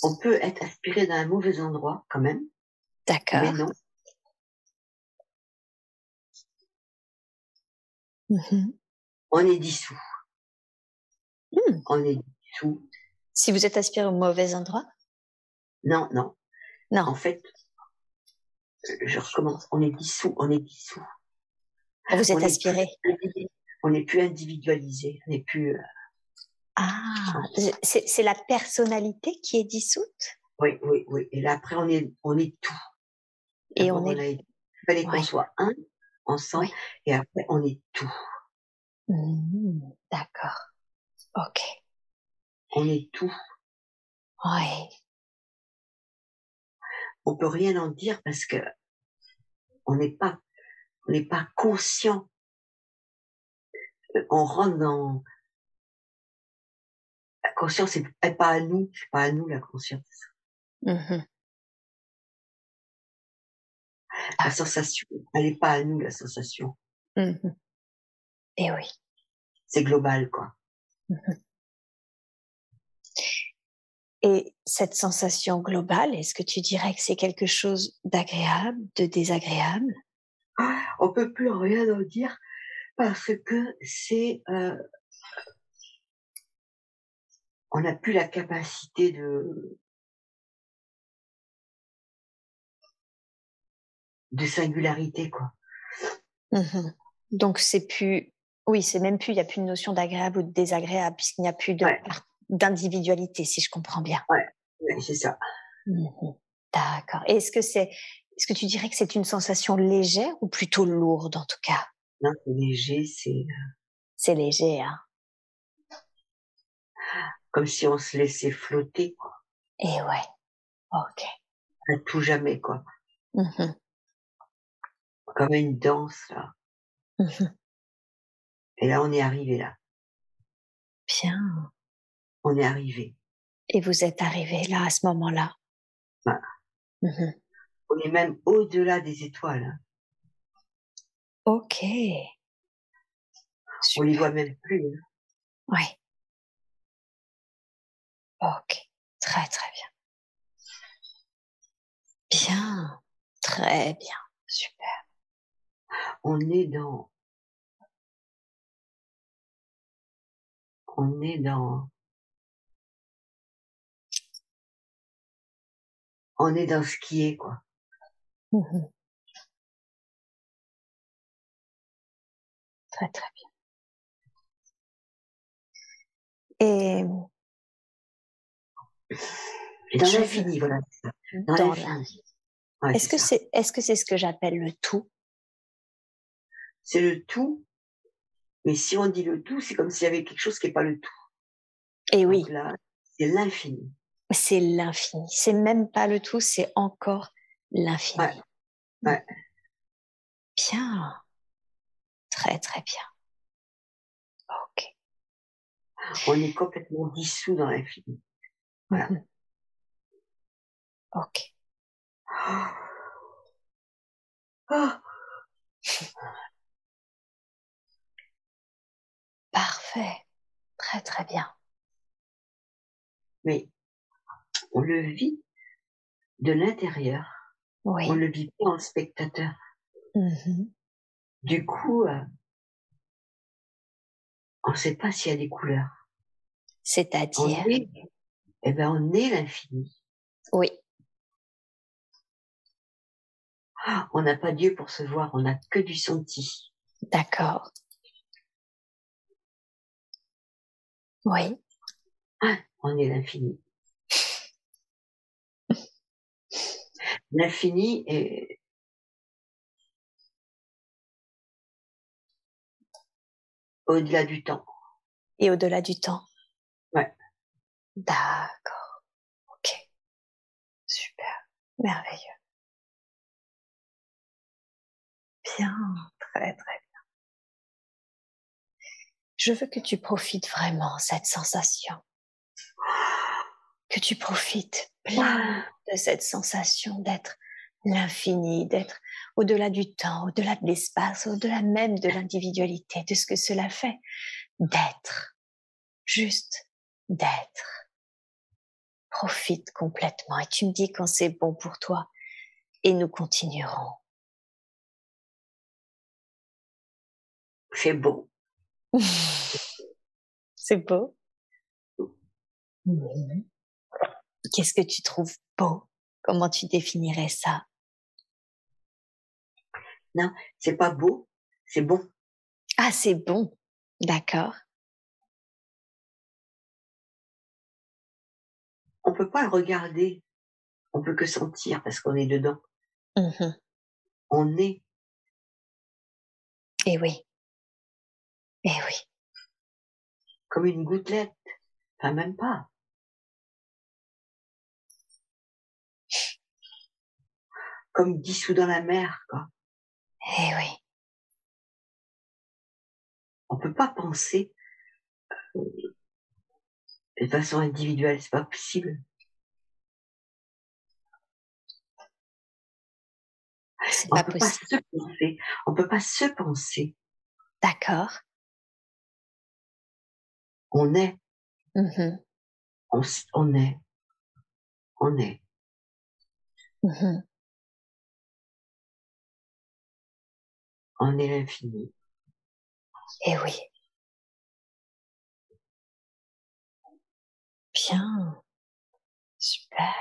on peut être aspiré dans un mauvais endroit quand même, mais D'accord. non. Mhm. On est dissous. Hmm. On est dissous. Si vous êtes aspiré au mauvais endroit? Non, non. Non. En fait, je recommence. On est dissous. On est dissous. Vous On êtes est aspiré. plus- On n'est plus individualisé. On n'est plus. euh, Ah, c'est la personnalité qui est dissoute? Oui, oui, oui. Et là après, on est, on est tout. et on est. il fallait qu'on soit un ensemble, et après, on est tout. Mhm. D'accord. Ok. On est tout. Ouais. On peut rien en dire parce que on n'est pas, on n'est pas conscient. On rentre dans la conscience, c'est elle est pas à nous, c'est pas à nous la conscience. Mhm. La sensation, elle est pas à nous la sensation. Mhm. Et oui. C'est global quoi. Et cette sensation globale, est-ce que tu dirais que c'est quelque chose d'agréable, de désagréable? On peut plus rien en dire parce que c'est, euh, on n'a plus la capacité de de singularité quoi. Mhm. Donc c'est plus, oui, c'est même plus, il n'y a plus de notion d'agréable ou de désagréable puisqu'il n'y a plus de- Ouais. D'individualité, si je comprends bien. Ouais, c'est ça. Mhm. D'accord. Et Est-ce que c'est, est-ce que tu dirais que c'est une sensation légère ou plutôt lourde en tout cas? Non, c'est léger, c'est C'est léger, hein Comme si on se laissait flotter, Et eh ouais. Ok. À tout jamais, quoi. Mmh Comme une danse, là. Mmh Et là, on est arrivé là. Bien. On est arrivé. Et vous êtes arrivé là, à ce moment-là. Mmh on est même au-delà des étoiles. Hein. Ok. On les voit même plus. Hein. Oui. Ok. Très, très bien. Bien. Très bien. Super. On est dans... On est dans... On est dans ce qui est, quoi. Mmh très très bien. Et, dans l'infini, voilà. Dans, l'infini. est-ce que c'est est-ce que c'est ce que j'appelle le tout? C'est le tout, mais si on dit le tout, c'est comme s'il y avait quelque chose qui n'est pas le tout. Et oui. là, c'est l'infini. C'est l'infini. C'est même pas le tout, c'est encore l'infini. Ouais. Bien. Très, très bien. Ok. On est complètement dissous dans l'infini. Voilà. Ok. Parfait. Très, très bien. Mais on le vit de l'intérieur. Oui. On le vit pas en spectateur. Mmh du coup, euh, on ne sait pas s'il y a des couleurs. C'est-à-dire? Eh ben, on est l'infini. Oui. on n'a pas Dieu pour se voir, on n'a que du senti. D'accord. Oui. Ah, on est l'infini. L'infini est, au-delà du temps. Et au-delà du temps. Ouais. D'accord. Ok. Super. Merveilleux. Bien. Très, très bien. Je veux que tu profites vraiment cette sensation. Que tu profites plein de cette sensation d'être l'infini, d'être au-delà du temps, au-delà de l'espace, au-delà même de l'individualité, de ce que cela fait, d'être, juste d'être. Profite complètement et tu me dis quand c'est bon pour toi et nous continuerons. C'est beau. c'est beau. Qu'est-ce que tu trouves beau? Comment tu définirais ça? Non, c'est pas beau, c'est bon. Ah, c'est bon. D'accord. On peut pas le regarder. On peut que sentir parce qu'on est dedans. Mmh on est. Eh oui. Eh oui. Comme une gouttelette. Enfin, même pas. Comme dissous dans la mer, quoi. Eh oui. On peut pas penser euh, de façon individuelle, c'est pas possible. C'est on pas peut possible. Pas se penser. On peut pas se penser. D'accord. On est. Mmh on, on, est. On est. Mmh On est l'infini. Eh oui. Bien. Super.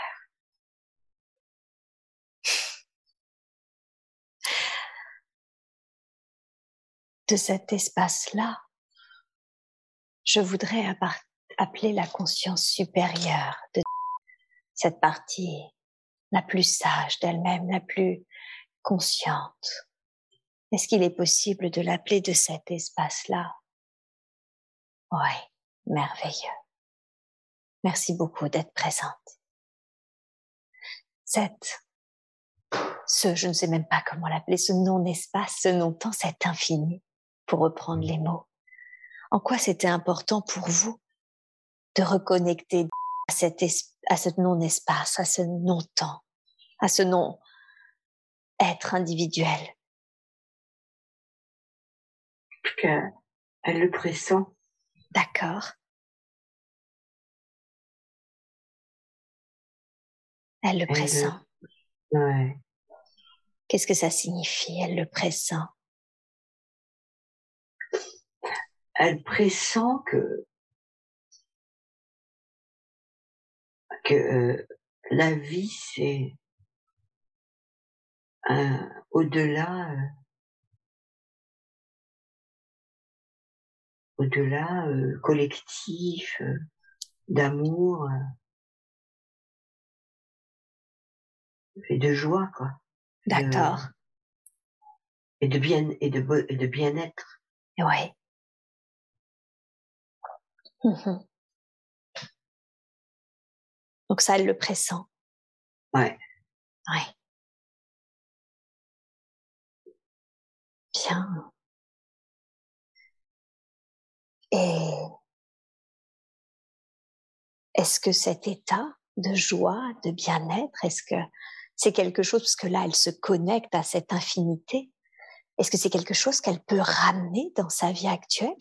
De cet espace-là, je voudrais appeler la conscience supérieure de cette partie la plus sage d'elle-même, la plus consciente, est-ce qu'il est possible de l'appeler de cet espace-là? Oui, merveilleux. Merci beaucoup d'être présente. Cette, ce, je ne sais même pas comment l'appeler, ce non-espace, ce non-temps, cet infini, pour reprendre les mots. En quoi c'était important pour vous de reconnecter à cet, à ce non-espace, à ce non-temps, à ce non-être individuel? Qu'elle le pressent. D'accord. Elle le pressent. Ouais. Qu'est-ce que ça signifie Elle le pressent? Elle pressent que que euh, la vie c'est au-delà euh, au-delà euh, collectif euh, d'amour euh, et de joie quoi. D'accord. Et de bien et de et de bien-être. Ouais. Mmh Donc ça, elle le pressent. Ouais. Ouais. Bien. Et est-ce que cet état de joie, de bien-être, est-ce que c'est quelque chose, parce que là, elle se connecte à cette infinité, est-ce que c'est quelque chose qu'elle peut ramener dans sa vie actuelle?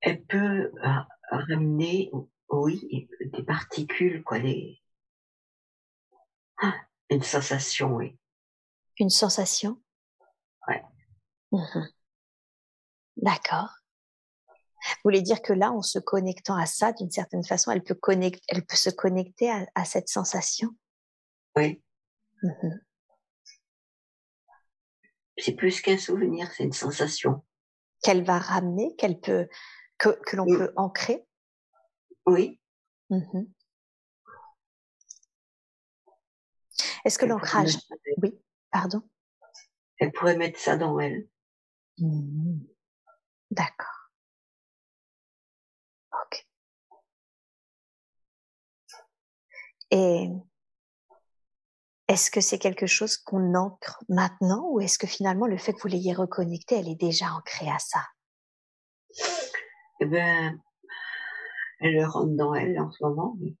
Elle peut euh, ramener, oui, des particules, quoi, des... Ah, une sensation, oui une sensation Ouais. Mmh D'accord. Vous voulez dire que là, en se connectant à ça, d'une certaine façon, elle peut, connecter, elle peut se connecter à, cette sensation? Oui. Mmh c'est plus qu'un souvenir, c'est une sensation. Qu'elle va ramener, qu'elle peut, que, que l'on peut ancrer? Oui. Mmh Est-ce que l'ancrage... Oui. Pardon? Elle pourrait mettre ça dans elle. Mmh. D'accord. Ok. Et est-ce que c'est quelque chose qu'on ancre maintenant ou est-ce que finalement le fait que vous l'ayez reconnecté, elle est déjà ancrée à ça? Eh ben, elle le rentre dans elle en ce moment, mais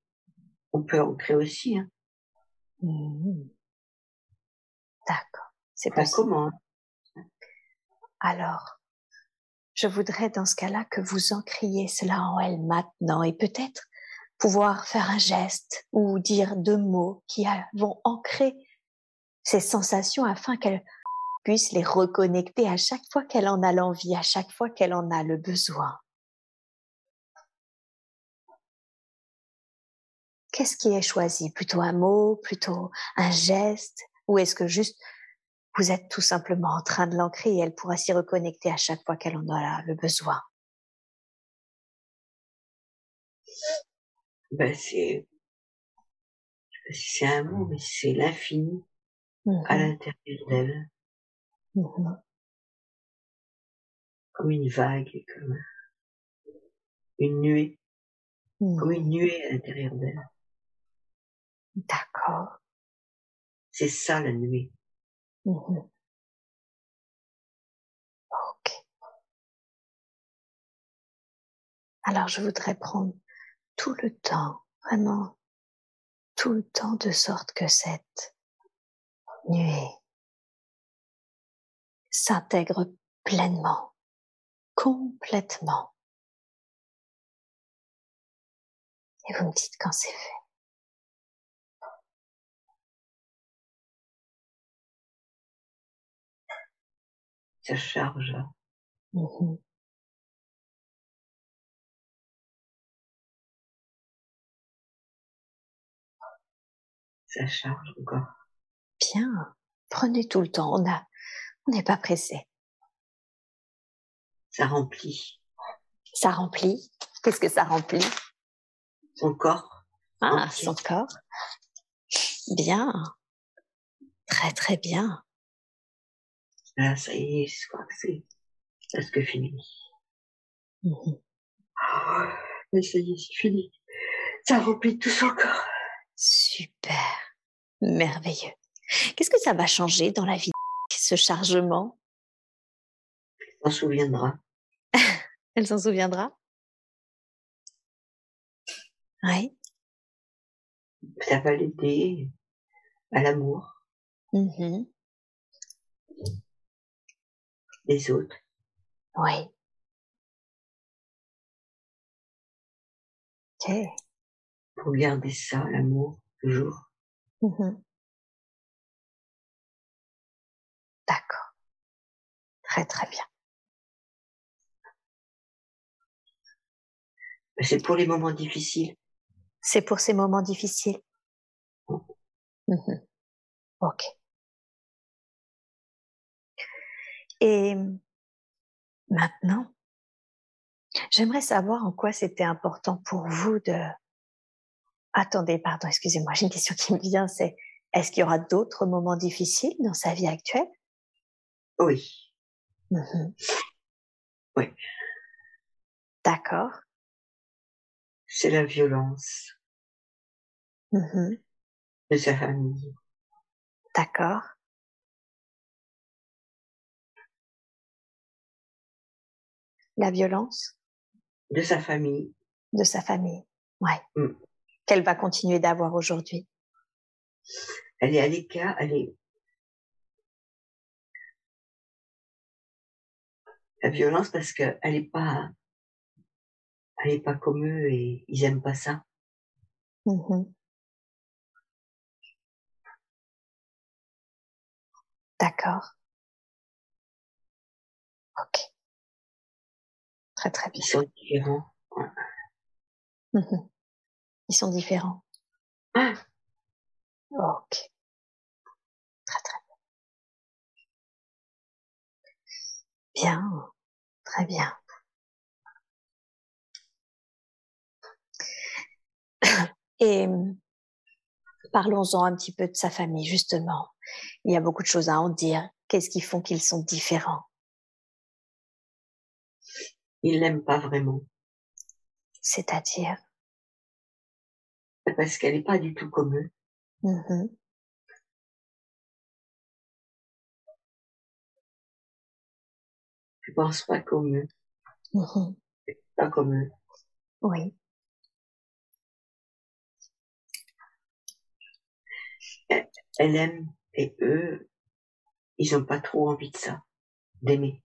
on peut ancrer aussi. Hein. Mmh. D'accord, c'est pas Comment Alors, je voudrais dans ce cas-là que vous encriez cela en elle maintenant et peut-être pouvoir faire un geste ou dire deux mots qui vont ancrer ces sensations afin qu'elle puisse les reconnecter à chaque fois qu'elle en a l'envie, à chaque fois qu'elle en a le besoin. Qu'est-ce qui est choisi? Plutôt un mot, plutôt un geste? Ou est-ce que juste vous êtes tout simplement en train de l'ancrer et elle pourra s'y reconnecter à chaque fois qu'elle en a le besoin? Ben c'est c'est un mot, mais c'est l'infini à mmh l'intérieur d'elle. Mmh comme une vague, comme une nuée. Comme une mmh. nuée à l'intérieur d'elle. D'accord. C'est ça la nuit. Mmh ok. Alors je voudrais prendre tout le temps, vraiment tout le temps de sorte que cette nuée s'intègre pleinement, complètement. Et vous me dites quand c'est fait. Ça charge. Mmh ça charge encore. Bien. Prenez tout le temps. On a, on n'est pas pressé. Ça remplit. Ça remplit. Qu'est-ce que ça remplit? Son corps. Ah, son corps. Bien. Très très bien. Là, ça y est, je crois que c'est presque fini. Mhm. Mais ça y est, c'est fini. Ça remplit tout son corps. Super. Merveilleux. Qu'est-ce que ça va changer dans la vie, ce chargement? On s'en souviendra. Elle s'en souviendra? Oui. Ça va l'aider à l'amour Mhm. Des autres. Oui. Ok. Pour garder ça, l'amour, toujours. Mhm. D'accord. Très très bien. C'est pour les moments difficiles. C'est pour ces moments difficiles. Mhm. Ok. Et maintenant, j'aimerais savoir en quoi c'était important pour vous de... Attendez, pardon, excusez-moi, j'ai une question qui me vient, c'est est-ce qu'il y aura d'autres moments difficiles dans sa vie actuelle? Oui. Mhm. Oui. D'accord. C'est la violence Mhm. de sa famille. D'accord. La violence De sa famille. de sa famille. Ouais. Mm. Qu'elle va continuer d'avoir aujourd'hui. Elle est à l'écart, elle est... La violence parce qu'elle est pas... Elle est pas comme eux et ils aiment pas ça. Mhm. D'accord. Ok. Très très bien. Ils sont différents. Mhm. Ils sont différents. Ah, Ok. Très très bien. Bien. Très bien. Et parlons-en un petit peu de sa famille, justement. Il y a beaucoup de choses à en dire. Qu'est-ce qui font qu'ils sont différents? Ils l'aiment pas vraiment. C'est-à-dire? Parce qu'elle est pas du tout comme eux. Mhm. Je pense pas comme eux. Mhm. Pas comme eux. Oui. Elle aime et eux, ils ont pas trop envie de ça. D'aimer.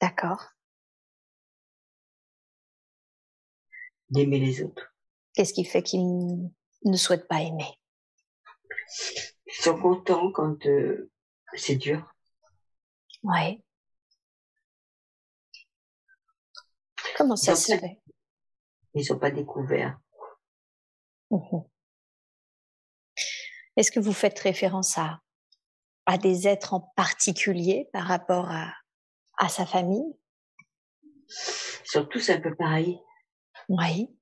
D'accord. D'aimer les autres. Qu'est-ce qui fait qu'ils ne souhaitent pas aimer? Ils sont contents quand euh, c'est dur. Oui. Comment ça se fait? Ils ont pas découvert. Est-ce que vous faites référence à, à des êtres en particulier par rapport à, à sa famille? Ils sont tous un peu pareils, Oui.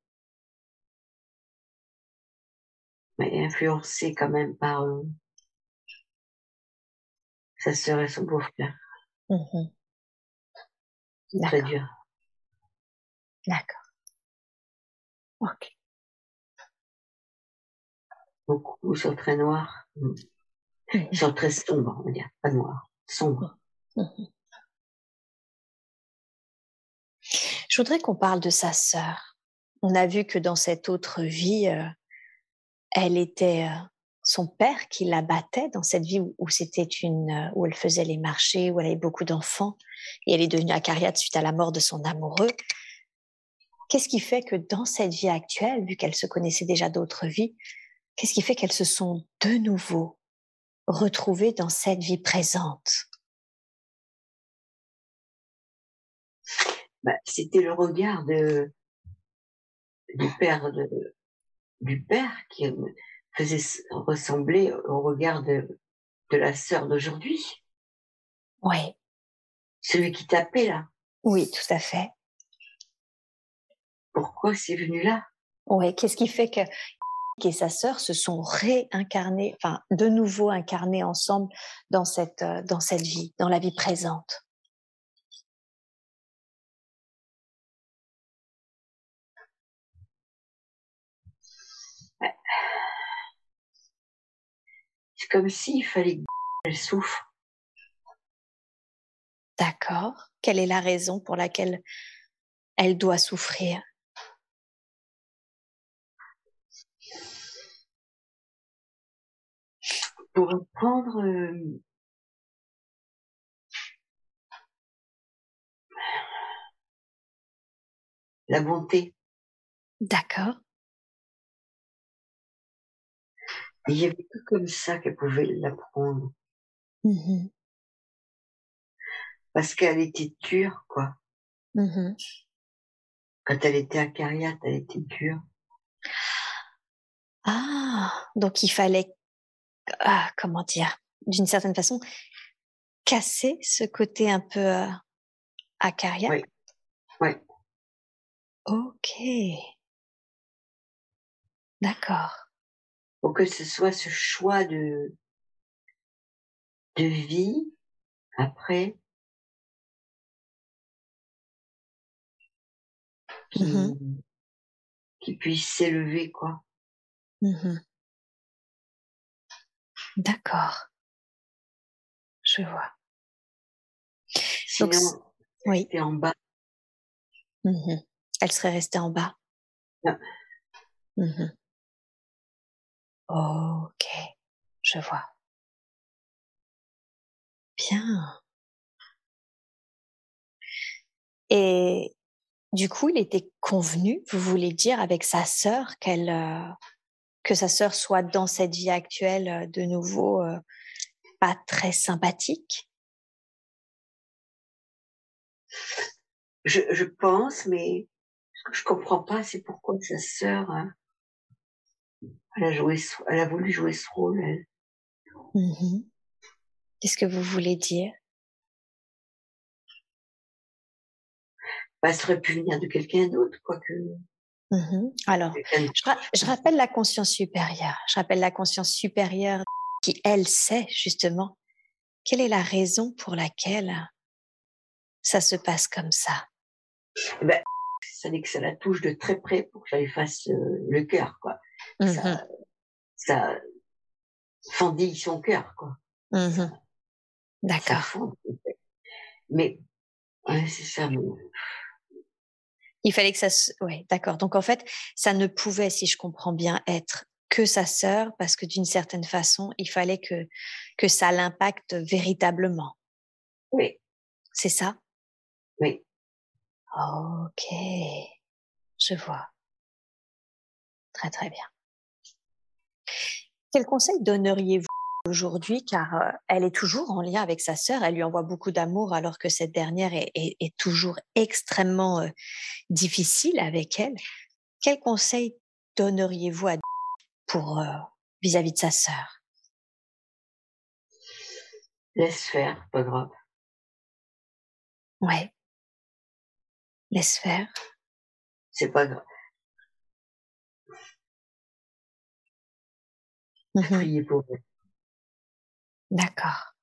mais influencés quand même par euh, sa sœur et son beau-frère. C'est très dur. D'accord. Ok. Beaucoup sont très noirs. Ils sont très sombres, on va dire. Pas noirs. Sombres. Je voudrais qu'on parle de sa sœur. On a vu que dans cette autre vie, euh, elle était euh, son père qui la battait dans cette vie où, c'était une euh, où elle faisait les marchés, où elle avait beaucoup d'enfants et elle est devenue acariate suite à la mort de son amoureux. Qu'est-ce qui fait que dans cette vie actuelle, vu qu'elle se connaissait déjà d'autres vies, qu'est-ce qui fait qu'elles se sont de nouveau retrouvées dans cette vie présente? Bah, c'était le regard de, du père de, du père qui me faisait ressembler au regard de, de la sœur d'aujourd'hui. Oui, Celui qui tapait là. oui, tout à fait. Pourquoi c'est venu là? Oui, qu'est-ce qui fait que et sa sœur se sont réincarnés, enfin de nouveau incarnés ensemble dans cette euh, dans cette vie, dans la vie présente? C'est comme s'il fallait qu'elle souffre. D'accord. Quelle est la raison pour laquelle elle doit souffrir? Pour reprendre euh, la bonté. D'accord. Il n'y avait que comme ça qu'elle pouvait l'apprendre. Mmh Parce qu'elle était dure, quoi. Mmh Quand elle était acariate, elle était dure. Ah, donc il fallait, ah, comment dire, d'une certaine façon, casser ce côté un peu euh, acariate. Oui. Oui. Ok. D'accord. Pour que ce soit ce choix de, de vie après qui, Mmh qui puisse s'élever, quoi. Mmh D'accord. Je vois. Sinon, Donc, oui. en bas. Mmh Elle serait restée en bas. Ah. Ok, je vois. Bien. Et du coup, il était convenu, vous voulez dire, avec sa sœur, qu'elle, euh, que sa sœur soit dans cette vie actuelle euh, de nouveau euh, pas très sympathique? Je, je pense, mais ce que je comprends pas, c'est pourquoi sa sœur, hein, elle a joué, elle a voulu jouer ce rôle. Elle. Mhm. Qu'est-ce que vous voulez dire? Bah, ça aurait pu venir de quelqu'un d'autre, quoique. Mhm. Alors, je, ra- je rappelle la conscience supérieure. Je rappelle la conscience supérieure qui, elle, sait justement quelle est la raison pour laquelle ça se passe comme ça. Ben, ça dit que ça la touche de très près pour que ça lui fasse euh, le cœur, quoi. Ça, ça fendille son cœur, quoi. Mhm. Ça D'accord. Mais, ouais, c'est ça. Il fallait que ça se... Ouais, d'accord. Donc en fait, ça ne pouvait, si je comprends bien, être que sa sœur parce que d'une certaine façon, il fallait que, que ça l'impacte véritablement. Oui, C'est ça? Oui. Ok. Je vois. Très très bien. Quel conseil donneriez-vous aujourd'hui car euh, elle est toujours en lien avec sa sœur, elle lui envoie beaucoup d'amour alors que cette dernière est, est- est toujours extrêmement euh, difficile avec elle. Quel conseil donneriez-vous à pour euh, vis-à-vis de sa sœur? Laisse faire, pas grave. Ouais. Laisse faire. C'est pas grave. Mhm. Priez pour elle. D'accord.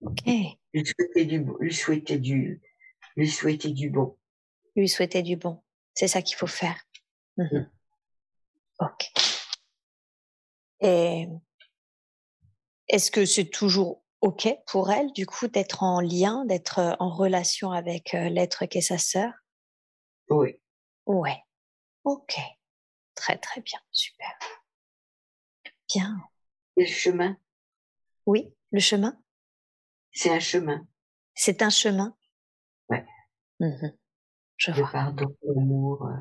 Ok. Lui souhaiter du, lui souhaiter du, lui souhaiter du bon. Lui souhaiter du bon. C'est ça qu'il faut faire. Mhm. Ok. Et est-ce que c'est toujours ok pour elle, du coup, d'être en lien, d'être euh, en relation avec euh, l'être qu'est sa sœur? Oui. Ouais. Ok. Très très bien. Super. Bien. Et le chemin, Oui, le chemin, c'est un chemin c'est un chemin. Ouais. Mhm. Je de vois. pardon, d'amour. euh.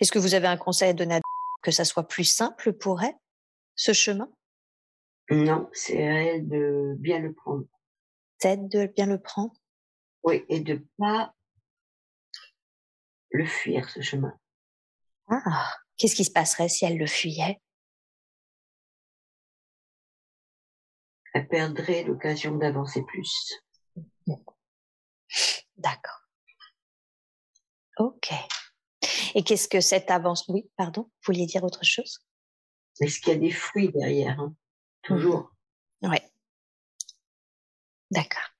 Est-ce que vous avez un conseil à donner à que ça soit plus simple pour elle, ce chemin? Non, c'est à elle de bien le prendre. T'aide de bien le prendre? Oui, et de pas le fuir, ce chemin. Ah, qu'est-ce qui se passerait si elle le fuyait? Elle perdrait l'occasion d'avancer plus. D'accord. Ok. Et qu'est-ce que cette avance Oui, pardon, vous vouliez dire autre chose? Est-ce qu'il y a des fruits derrière hein? Toujours. Oui. D'accord.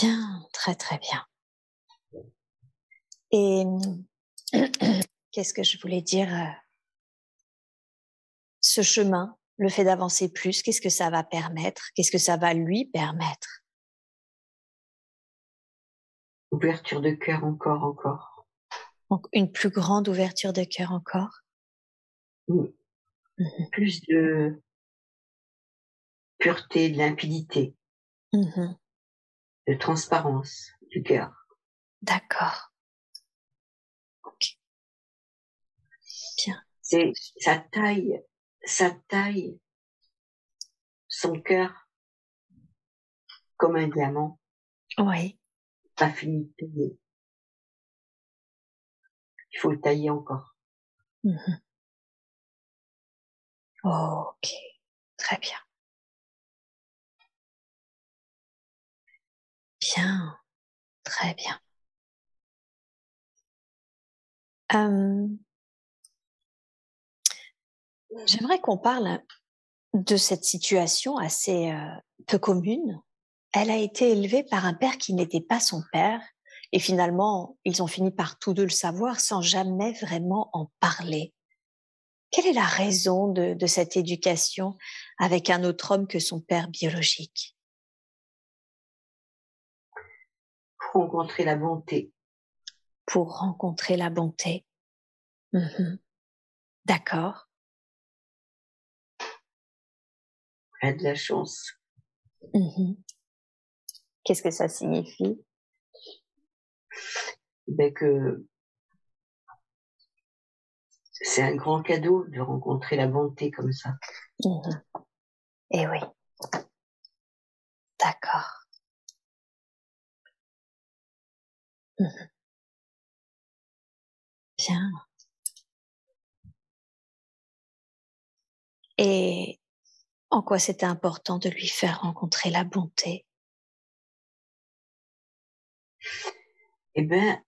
Bien, très très bien. Et qu'est-ce que je voulais dire euh, Ce chemin, le fait d'avancer plus, qu'est-ce que ça va permettre Qu'est-ce que ça va lui permettre? Ouverture de cœur encore, encore. Donc une plus grande ouverture de cœur encore? Oui. Mmh plus de pureté, de limpidité. Mmh de transparence du cœur. D'accord. C'est sa taille, sa taille, son cœur comme un diamant. Oui. Pas fini de tailler. Il faut le tailler encore. Mmh ok. Très bien. Bien, très bien. J'aimerais qu'on parle de cette situation assez euh, peu commune. Elle a été élevée par un père qui n'était pas son père et finalement, ils ont fini par tous deux le savoir sans jamais vraiment en parler. Quelle est la raison de cette éducation avec un autre homme que son père biologique? Rencontrer la bonté. Pour rencontrer la bonté. Mmh D'accord. A de la chance. Mmh Qu'est-ce que ça signifie? Ben que c'est un grand cadeau de rencontrer la bonté comme ça. Mmh Eh oui. D'accord. Mmh Bien. Et en quoi c'était important de lui faire rencontrer la bonté? Eh ben,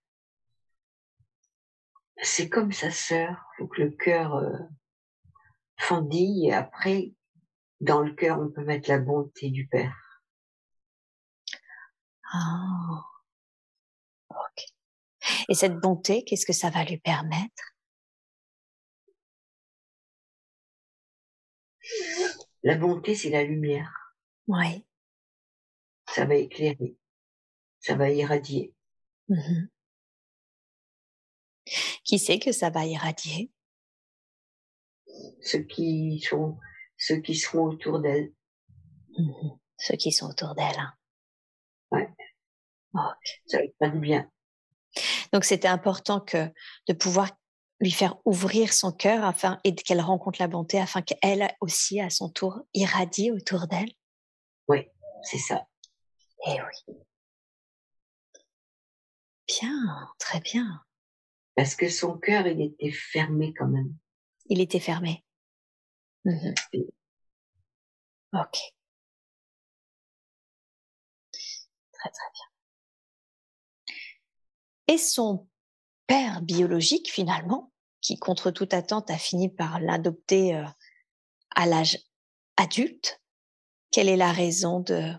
c'est comme sa sœur. Faut que le cœur euh, fendille et après, dans le cœur, on peut mettre la bonté du Père. Ah. Et cette bonté, qu'est-ce que ça va lui permettre? La bonté, c'est la lumière. Oui. Ça va éclairer. Ça va irradier. Mmh qui sait que ça va irradier? Ceux qui sont, ceux qui seront autour d'elle. Mmh ceux qui sont autour d'elle. Hein. Ouais. Ça va faire du bien. Donc c'était important que de pouvoir lui faire ouvrir son cœur afin et qu'elle rencontre la bonté afin qu'elle aussi à son tour irradie autour d'elle. Oui, c'est ça. Eh oui. Bien, très bien. Parce que son cœur, il était fermé quand même. Il était fermé. Mmh ok. Très très bien. Et son père biologique, finalement, qui contre toute attente a fini par l'adopter euh, à l'âge adulte, quelle est la raison de,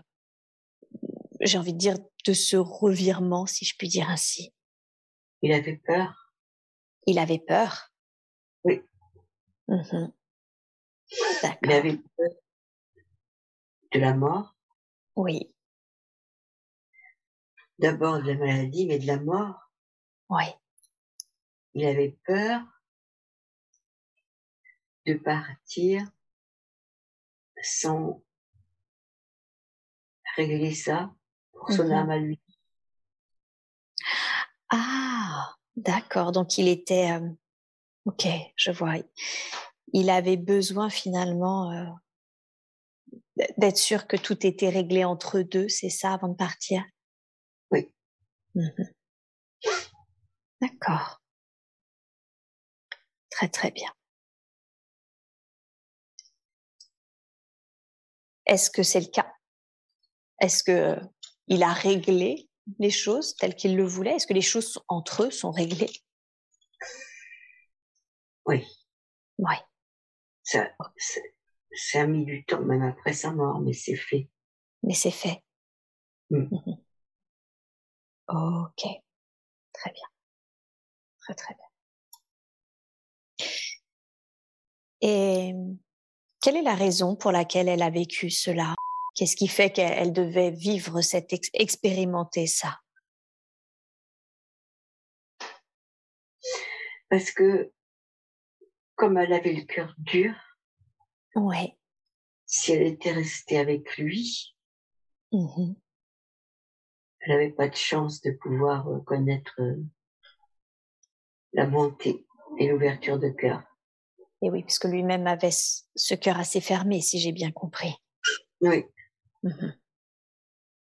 j'ai envie de dire, de ce revirement, si je puis dire ainsi? Il avait peur. Il avait peur? Oui. Mmh Il avait peur de la mort. Oui d'abord de la maladie, mais de la mort. Oui. Il avait peur de partir sans régler ça pour son mhm. âme à lui. Ah, d'accord. Donc il était, euh, ok, je vois. Il avait besoin finalement euh, d'être sûr que tout était réglé entre eux deux, c'est ça, avant de partir? Oui. Mmh D'accord. Très très bien. Est-ce que c'est le cas? Est-ce que il a réglé les choses telles qu'ils le voulaient Est-ce que les choses entre eux sont réglées? Oui. Oui. Ça, ça a mis du temps, même après sa mort, mais c'est fait. Mais c'est fait. Mm. Mhm. Ok. Très bien. Très très bien. Et quelle est la raison pour laquelle elle a vécu cela? Qu'est-ce qui fait qu'elle devait vivre cette expérimenter ça? Parce que comme elle avait le cœur dur, ouais. si elle était restée avec lui, mmh elle n'avait pas de chance de pouvoir euh, connaître euh, la bonté et l'ouverture de cœur. Et oui, puisque lui-même avait ce cœur assez fermé, si j'ai bien compris. Oui. Mmh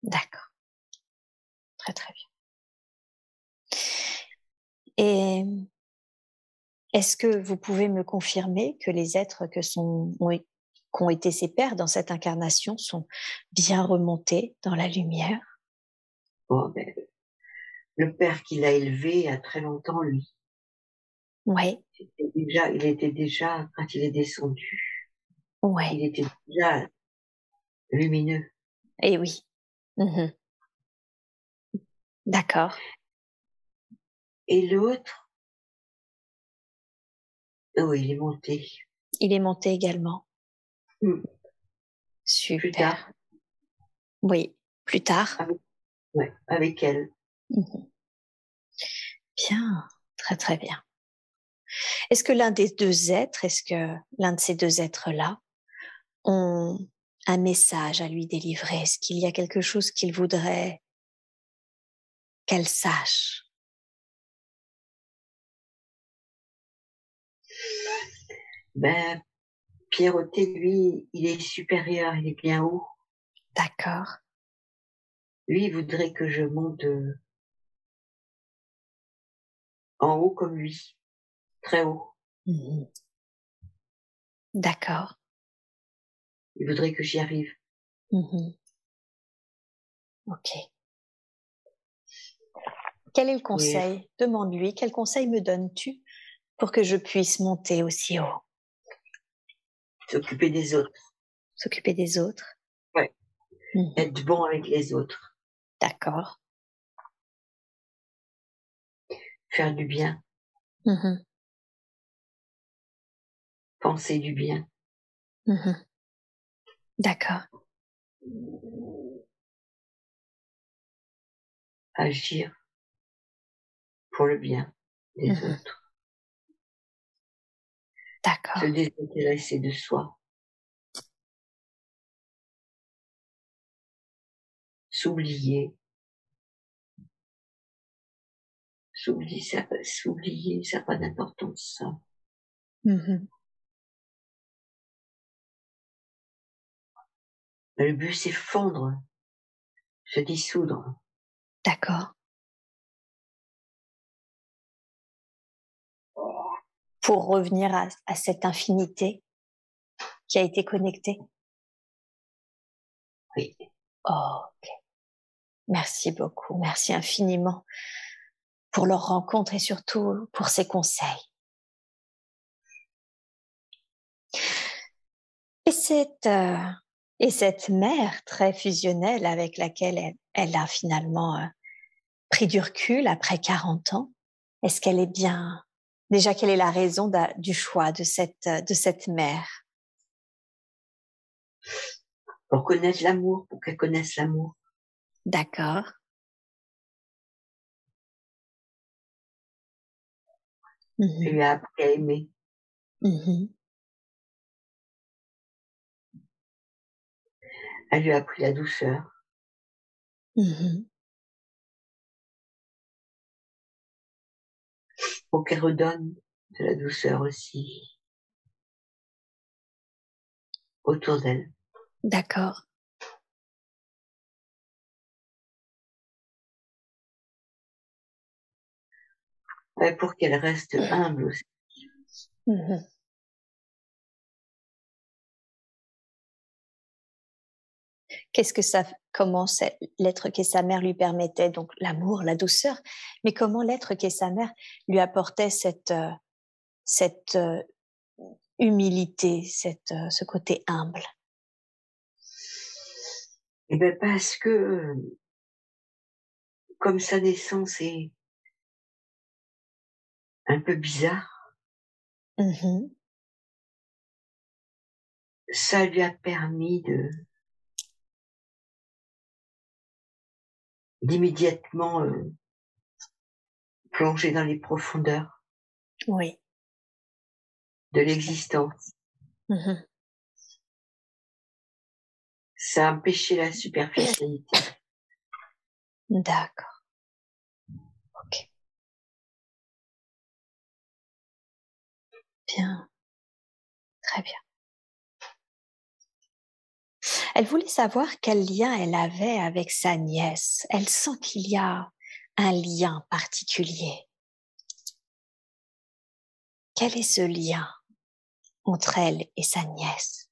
D'accord. Très très bien. Et est-ce que vous pouvez me confirmer que les êtres que sont, qui ont été ses pères dans cette incarnation sont bien remontés dans la lumière? Bon, ben, Le père qui l'a élevé a très longtemps, lui. Oui. Déjà, il était déjà, quand il est descendu, ouais. il était déjà lumineux. Eh oui. Mmh D'accord. Et l'autre, oh, il est monté. Il est monté également. Mmh. Super. Plus tard. Oui, plus tard. Avec, ouais, avec elle. Mmh bien, très très bien. Est-ce que l'un des deux êtres, est-ce que l'un de ces deux êtres-là ont un message à lui délivrer? Est-ce qu'il y a quelque chose qu'il voudrait qu'elle sache? Ben, Pierroté, lui, il est supérieur, il est bien haut. D'accord. Lui, il voudrait que je monte euh, en haut comme lui, très haut. Mmh D'accord. Il voudrait que j'y arrive. Mmh ok. Quel est le conseil? Demande-lui, quel conseil me donnes-tu pour que je puisse monter aussi haut? S'occuper des autres. S'occuper des autres? Ouais. Mmh Être bon avec les autres. D'accord. Faire du bien. Mmh Penser du bien. Mmh D'accord. Agir pour le bien des Mmh autres. D'accord. Se désintéresser de soi. S'oublier. S'oublier, ça, s'oublier, ça n'a pas d'importance, ça. Mmh Le but, c'est fondre, se dissoudre. D'accord. Pour revenir à, à, cette infinité qui a été connectée. Oui. Oh, ok. Merci beaucoup. Merci infiniment pour leur rencontre et surtout pour ces conseils. Et cette, euh, et cette mère très fusionnelle avec laquelle elle, elle a finalement euh, pris du recul après 40 ans, est-ce qu'elle est bien? Déjà, quelle est la raison du choix de cette, de cette mère? Pour connaître l'amour, pour qu'elle connaisse l'amour. D'accord. Mmh. lui a appris à aimer. Mmh. Elle lui a appris la douceur. Mmh. Pour qu'elle redonne de la douceur aussi autour d'elle. D'accord. Ouais, pour qu'elle reste humble aussi. Mmh. Qu'est-ce que ça, comment l'être qu'est sa mère lui permettait donc l'amour, la douceur, mais comment l'être qu'est sa mère lui apportait cette euh, cette euh, humilité, cette euh, ce côté humble? Eh ben parce que comme sa naissance est un peu bizarre, mmh ça lui a permis de d'immédiatement euh, plonger dans les profondeurs oui. de l'existence. Mmh ça a empêché la superficialité. D'accord. Ok. Bien. Très bien. Elle voulait savoir quel lien elle avait avec sa nièce. Elle sent qu'il y a un lien particulier. Quel est ce lien entre elle et sa nièce?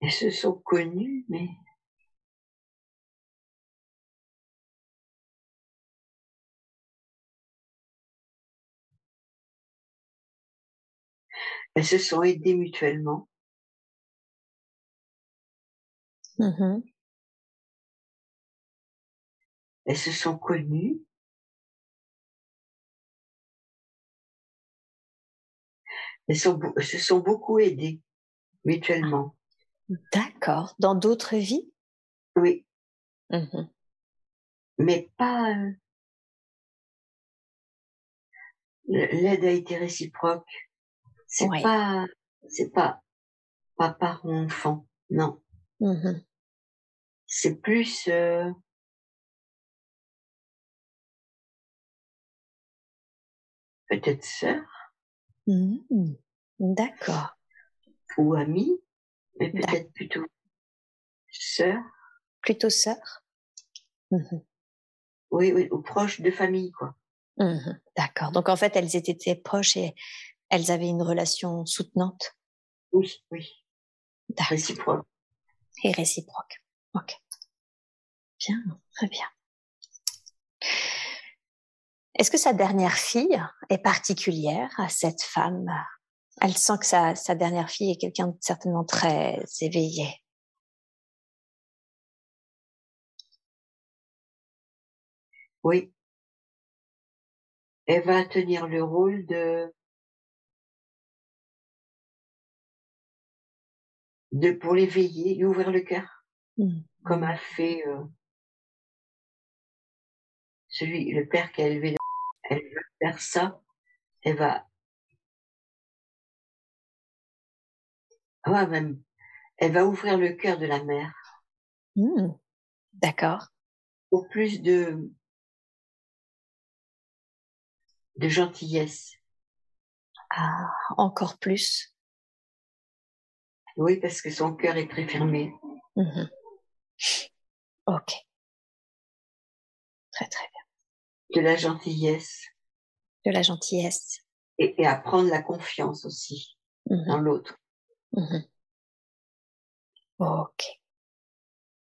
Elles se sont connues, mais Elles se sont aidées mutuellement. Mmh Elles se sont connues. Elles, se sont beaucoup aidées mutuellement. D'accord. Dans d'autres vies? Oui. Mmh Mais pas. Euh, l'aide a été réciproque. C'est pas, c'est pas papa ou enfant, non. Mmh c'est plus euh, peut-être sœur. Mmh. D'accord. Ou ami, mais peut-être plutôt sœur. Plutôt sœur. Mmh oui, oui, ou proche de famille, quoi. D'accord. Donc en fait, elles étaient proches et elles avaient une relation soutenante? Oui, oui. Réciproque. Et réciproque. Ok. Bien, très bien. Est-ce que sa dernière fille est particulière à cette femme? Elle sent que sa, sa dernière fille est quelqu'un de certainement très éveillé. Oui. Elle va tenir le rôle de de pour l'éveiller, lui ouvrir le cœur, mmh. comme a fait euh, celui, le père qui a élevé. Elle veut faire ça, elle va. Ah, même, elle va ouvrir le cœur de la mère. Mmh. D'accord. Pour plus de de gentillesse. Ah, encore plus. Oui, parce que son cœur est très fermé. Mmh ok. Très très bien. De la gentillesse. De la gentillesse. Et, apprendre la confiance aussi mmh dans l'autre. Mmh ok.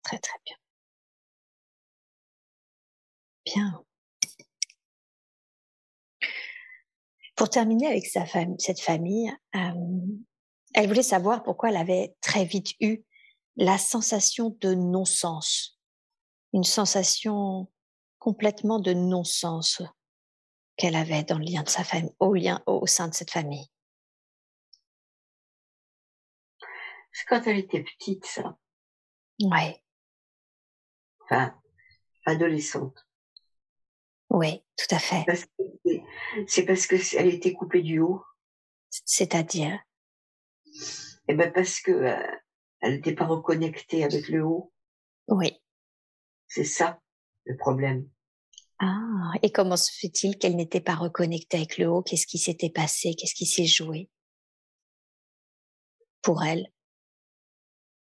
Très très bien. Bien. Pour terminer avec sa cette famille, euh, elle voulait savoir pourquoi elle avait très vite eu la sensation de non-sens, une sensation complètement de non-sens qu'elle avait dans le lien de sa famille, au lien au sein de cette famille. C'est quand elle était petite, ça. Ouais. Enfin, adolescente. Oui, tout à fait. C'est parce qu'elle était coupée du haut. C'est-à-dire? Eh ben parce que euh, elle n'était pas reconnectée avec le haut. Oui. C'est ça le problème. Ah, et comment se fait-il qu'elle n'était pas reconnectée avec le haut? Qu'est-ce qui s'était passé? Qu'est-ce qui s'est joué? Pour elle?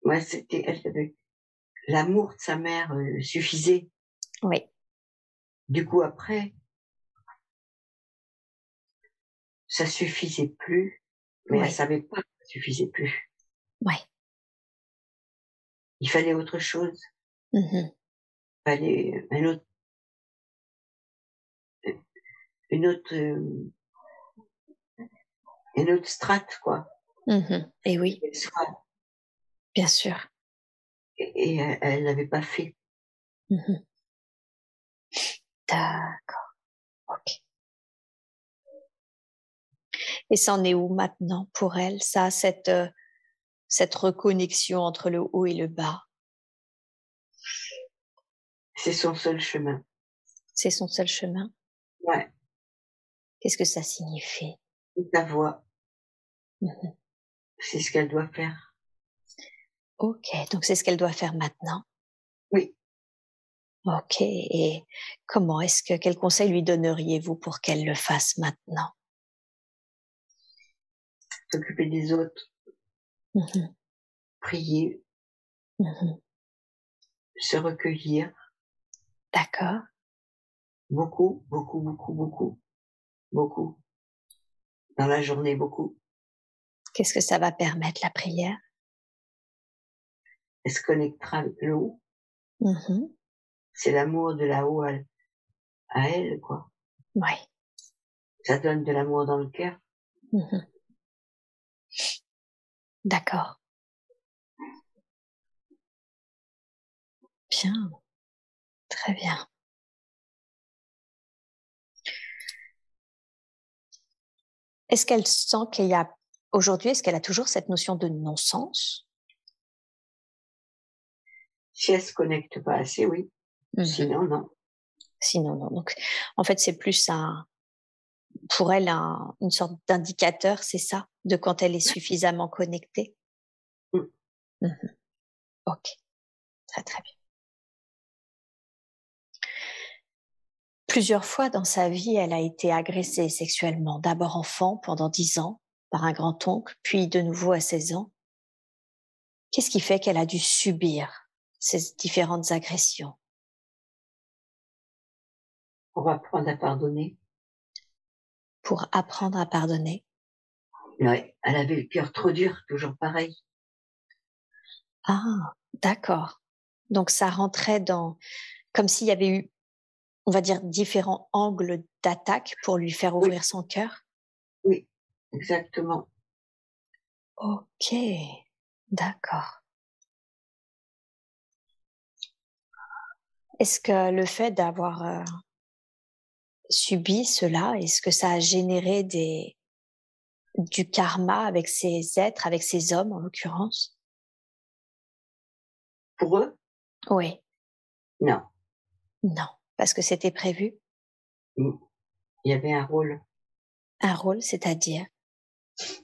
Ouais, c'était elle l'amour de sa mère euh, suffisait. Oui. Du coup après, ça suffisait plus, mais elle savait pas suffisait plus. Ouais. Il fallait autre chose. Mmh Il fallait un autre, une autre, une autre strate, quoi. Mmh Et oui, bien sûr. Et, et elle- elle l'avait pas fait. Mmh D'accord. Et c'en est où maintenant pour elle, ça, cette, heu, cette reconnexion entre le haut et le bas? C'est son seul chemin. C'est son seul chemin? Ouais. Qu'est-ce que ça signifie? C'est ta voix. Mmh C'est ce qu'elle doit faire. OK, donc c'est ce qu'elle doit faire maintenant? Oui. OK et comment est-ce que quel conseil lui donneriez-vous pour qu'elle le fasse maintenant? S'occuper des autres. Mmh Prier. Mmh Se recueillir. D'accord. Beaucoup, beaucoup, beaucoup, beaucoup. Beaucoup. Dans la journée, beaucoup. Qu'est-ce que ça va permettre la prière? Elle se connectera avec le haut. Mmh C'est l'amour de là-haut à, à elle, quoi. Ouais. Ça donne de l'amour dans le cœur. Mmh D'accord. Bien. Très bien. Est-ce qu'elle sent qu'il y a aujourd'hui, est-ce qu'elle a toujours cette notion de non-sens? Si elle se connecte pas assez, oui. Mmh Sinon, non. Sinon, non. Donc, en fait, c'est plus un, pour elle, un, une sorte d'indicateur, c'est ça, de quand elle est suffisamment connectée? Mm. Mhm. Ok, très très bien. Plusieurs fois dans sa vie, elle a été agressée sexuellement, d'abord enfant pendant 10 ans par un grand-oncle, puis de nouveau à 16 ans. Qu'est-ce qui fait qu'elle a dû subir ces différentes agressions? On va apprendre à pardonner. Pour apprendre à pardonner Ouais. Elle avait le cœur trop dur, toujours pareil. Ah, d'accord. Donc ça rentrait dans, comme s'il y avait eu, on va dire, différents angles d'attaque pour lui faire Oui. ouvrir son cœur. Oui. Exactement. Ok, d'accord. Est-ce que le fait d'avoir euh, subi cela, est-ce que ça a généré des du karma avec ces êtres, avec ces hommes en l'occurrence? Pour eux, Oui, non. non, parce que c'était prévu? Il y avait un rôle. Un rôle, c'est-à-dire?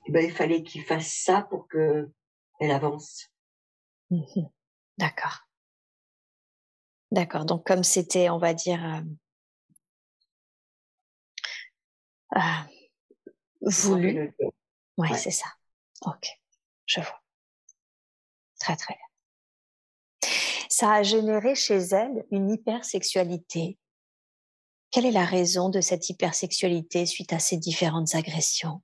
Eh ben, il fallait qu'il fasse ça pour que elle avance. Mhm. D'accord. D'accord. Donc comme c'était, on va dire, euh, euh, voulu. Le- Ouais, c'est ça. Ok, je vois. Très très bien. Ça a généré chez elle une hypersexualité. Quelle est la raison de cette hypersexualité suite à ces différentes agressions?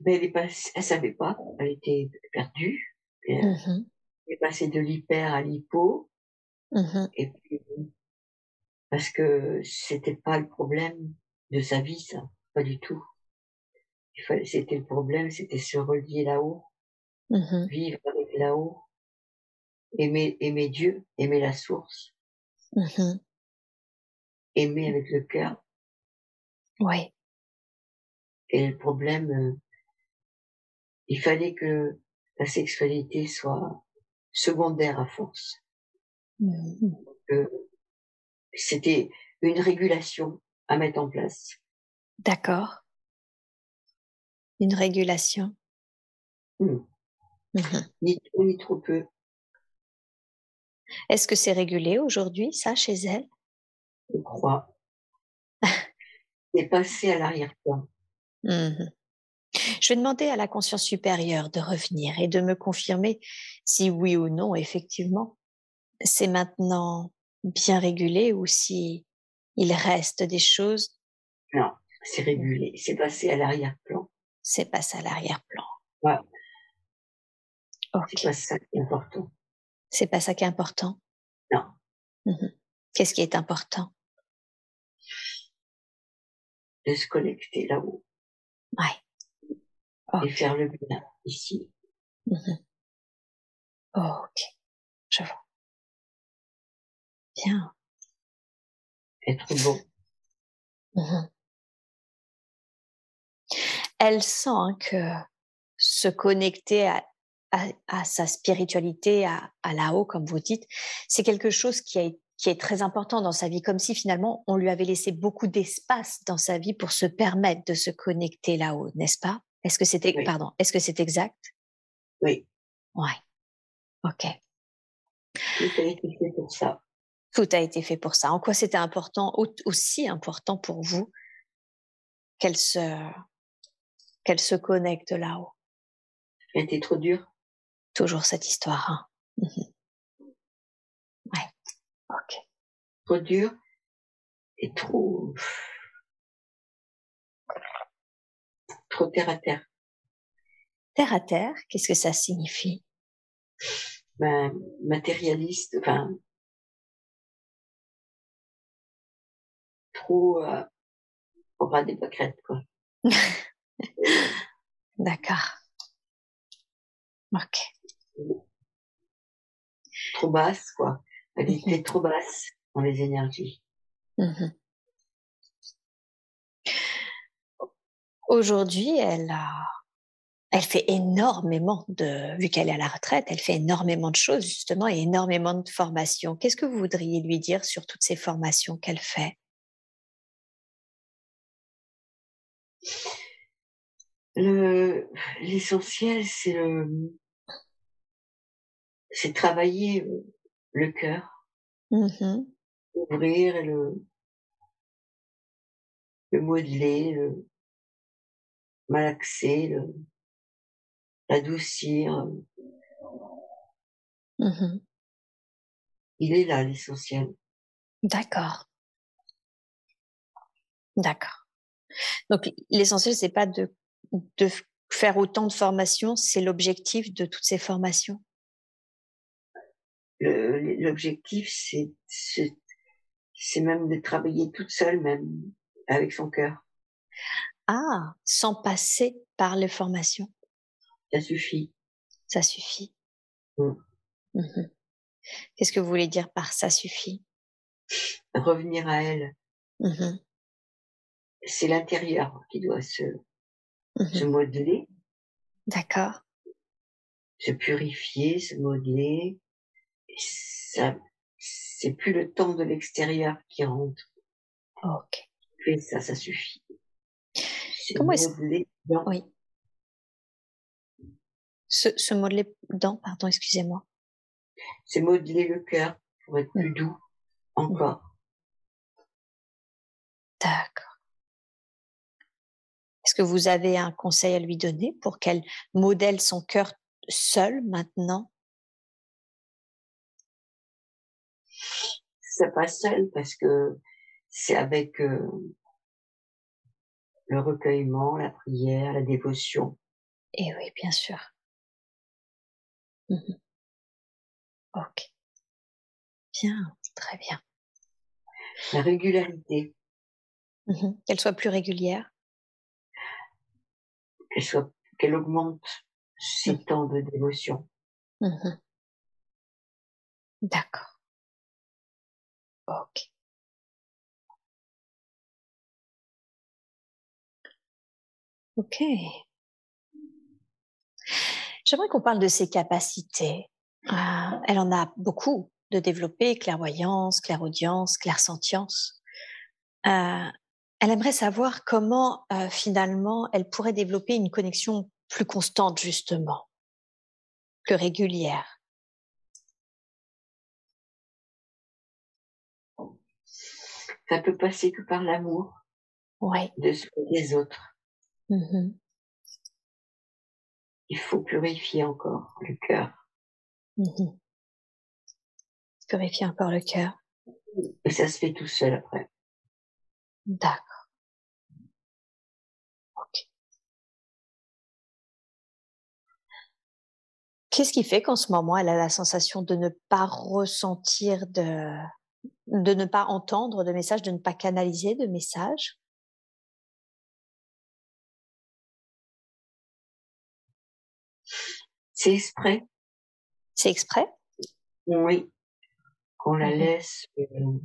Mais elle passée, elle savait pas, elle était perdue. Elle Mhm, est passée de l'hyper à l'hypo, mhm, et puis, parce que c'était pas le problème de sa vie, ça. Pas du tout. C'était le problème, c'était se relier là-haut, mhm, vivre avec là-haut, aimer, aimer Dieu, aimer la source, mhm. aimer avec le cœur. Oui, Et le problème, euh, il fallait que la sexualité soit secondaire à force. Que c'était une régulation à mettre en place. d'accord. Une régulation. Hmm. Mhm. Ni trop ni trop peu. Est-ce que c'est régulé aujourd'hui, ça, chez elle? Je crois. est passé à l'arrière-plan. Mhm. Je vais demander à la conscience supérieure de revenir et de me confirmer si oui ou non, effectivement, c'est maintenant bien régulé ou si il reste des choses? Non, c'est régulé. C'est passé à l'arrière-plan. C'est pas ça l'arrière-plan. Ouais. Ok. C'est pas ça qui est important. C'est pas ça qui est important? Non. Mhm. Qu'est-ce qui est important? De se connecter là-haut Ouais. et faire le bien ici. Mhm. ok. Je vois. Bien. Être bon. Mhm. Elle sent que se connecter à, à, à sa spiritualité, à, à là-haut, comme vous dites, c'est quelque chose qui, a, qui est très important dans sa vie, comme si finalement on lui avait laissé beaucoup d'espace dans sa vie pour se permettre de se connecter là-haut, n'est-ce pas? Est-ce que c'était, Oui. pardon, est-ce que c'est exact? Oui. Ouais. Ok. Pour ça. Tout a été fait pour ça? En quoi c'était important, au- aussi important pour vous qu'elle se, qu'elle se connecte là-haut? A été trop dur. Toujours cette histoire. Hein Mhm. Ouais. Ok. Trop dur et trop, trop terre à terre. Terre à terre, qu'est-ce que ça signifie? Ben, matérialiste, enfin, trop, euh, au ras des pâquerettes, quoi. D'accord. Ok. Trop basse, quoi. Elle était trop basse dans les énergies. Mhm. Aujourd'hui, elle a, elle fait énormément de, vu qu'elle est à la retraite, elle fait énormément de choses justement et énormément de formations. Qu'est-ce que vous voudriez lui dire sur toutes ces formations qu'elle fait? Le, l'essentiel, c'est le, c'est travailler euh, le cœur, Mhm. ouvrir et le, le modeler, le malaxer, le, l'adoucir. Mhm. Il est là, l'essentiel. D'accord. D'accord. Donc l'essentiel, c'est pas de, de faire autant de formations, c'est l'objectif de toutes ces formations. L'objectif, c'est, c'est, c'est même de travailler toute seule, même, avec son cœur. Ah, sans passer par les formations, Ça suffit. ça suffit. Mm. Mhm. Qu'est-ce que vous voulez dire par ça suffit? Revenir à elle. Mhm. C'est l'intérieur qui doit se, Mhm. se modeler, D'accord. se purifier, se modeler. Et ça, c'est plus le temps de l'extérieur qui rentre. Ok. Et ça, ça suffit. C'est Comment est-ce- dans- Oui. Se, se modeler dans, pardon, excusez-moi. c'est modeler le cœur pour être plus Mm. doux encore. D'accord. Est-ce que vous avez un conseil à lui donner pour qu'elle modèle son cœur seule maintenant? C'est pas seul parce que c'est avec euh, le recueillement, la prière, la dévotion. Eh oui, bien sûr. Mhm. Ok. Bien, très bien. La régularité, Mhm. Qu'elle soit plus régulière. Qu'elle soit, qu'elle augmente ses Mm. temps de dévotion. Mhm. D'accord. Ok. Ok. J'aimerais qu'on parle de ses capacités. Euh, elle en a beaucoup de développer, clairvoyance, clairaudience, clairsentience. Euh, elle aimerait savoir comment euh, finalement elle pourrait développer une connexion plus constante justement, plus régulière. Ça peut passer que par l'amour de des autres. Mhm. Il faut purifier encore le cœur. Mhm. Purifier encore le cœur. Et ça se fait tout seul après. D'accord. Qu'est-ce qui fait qu'en ce moment, elle a la sensation de ne pas ressentir de, de ne pas entendre de messages, de ne pas canaliser de messages? C'est exprès. C'est exprès? Oui. Qu'on la mmh laisse. Euh,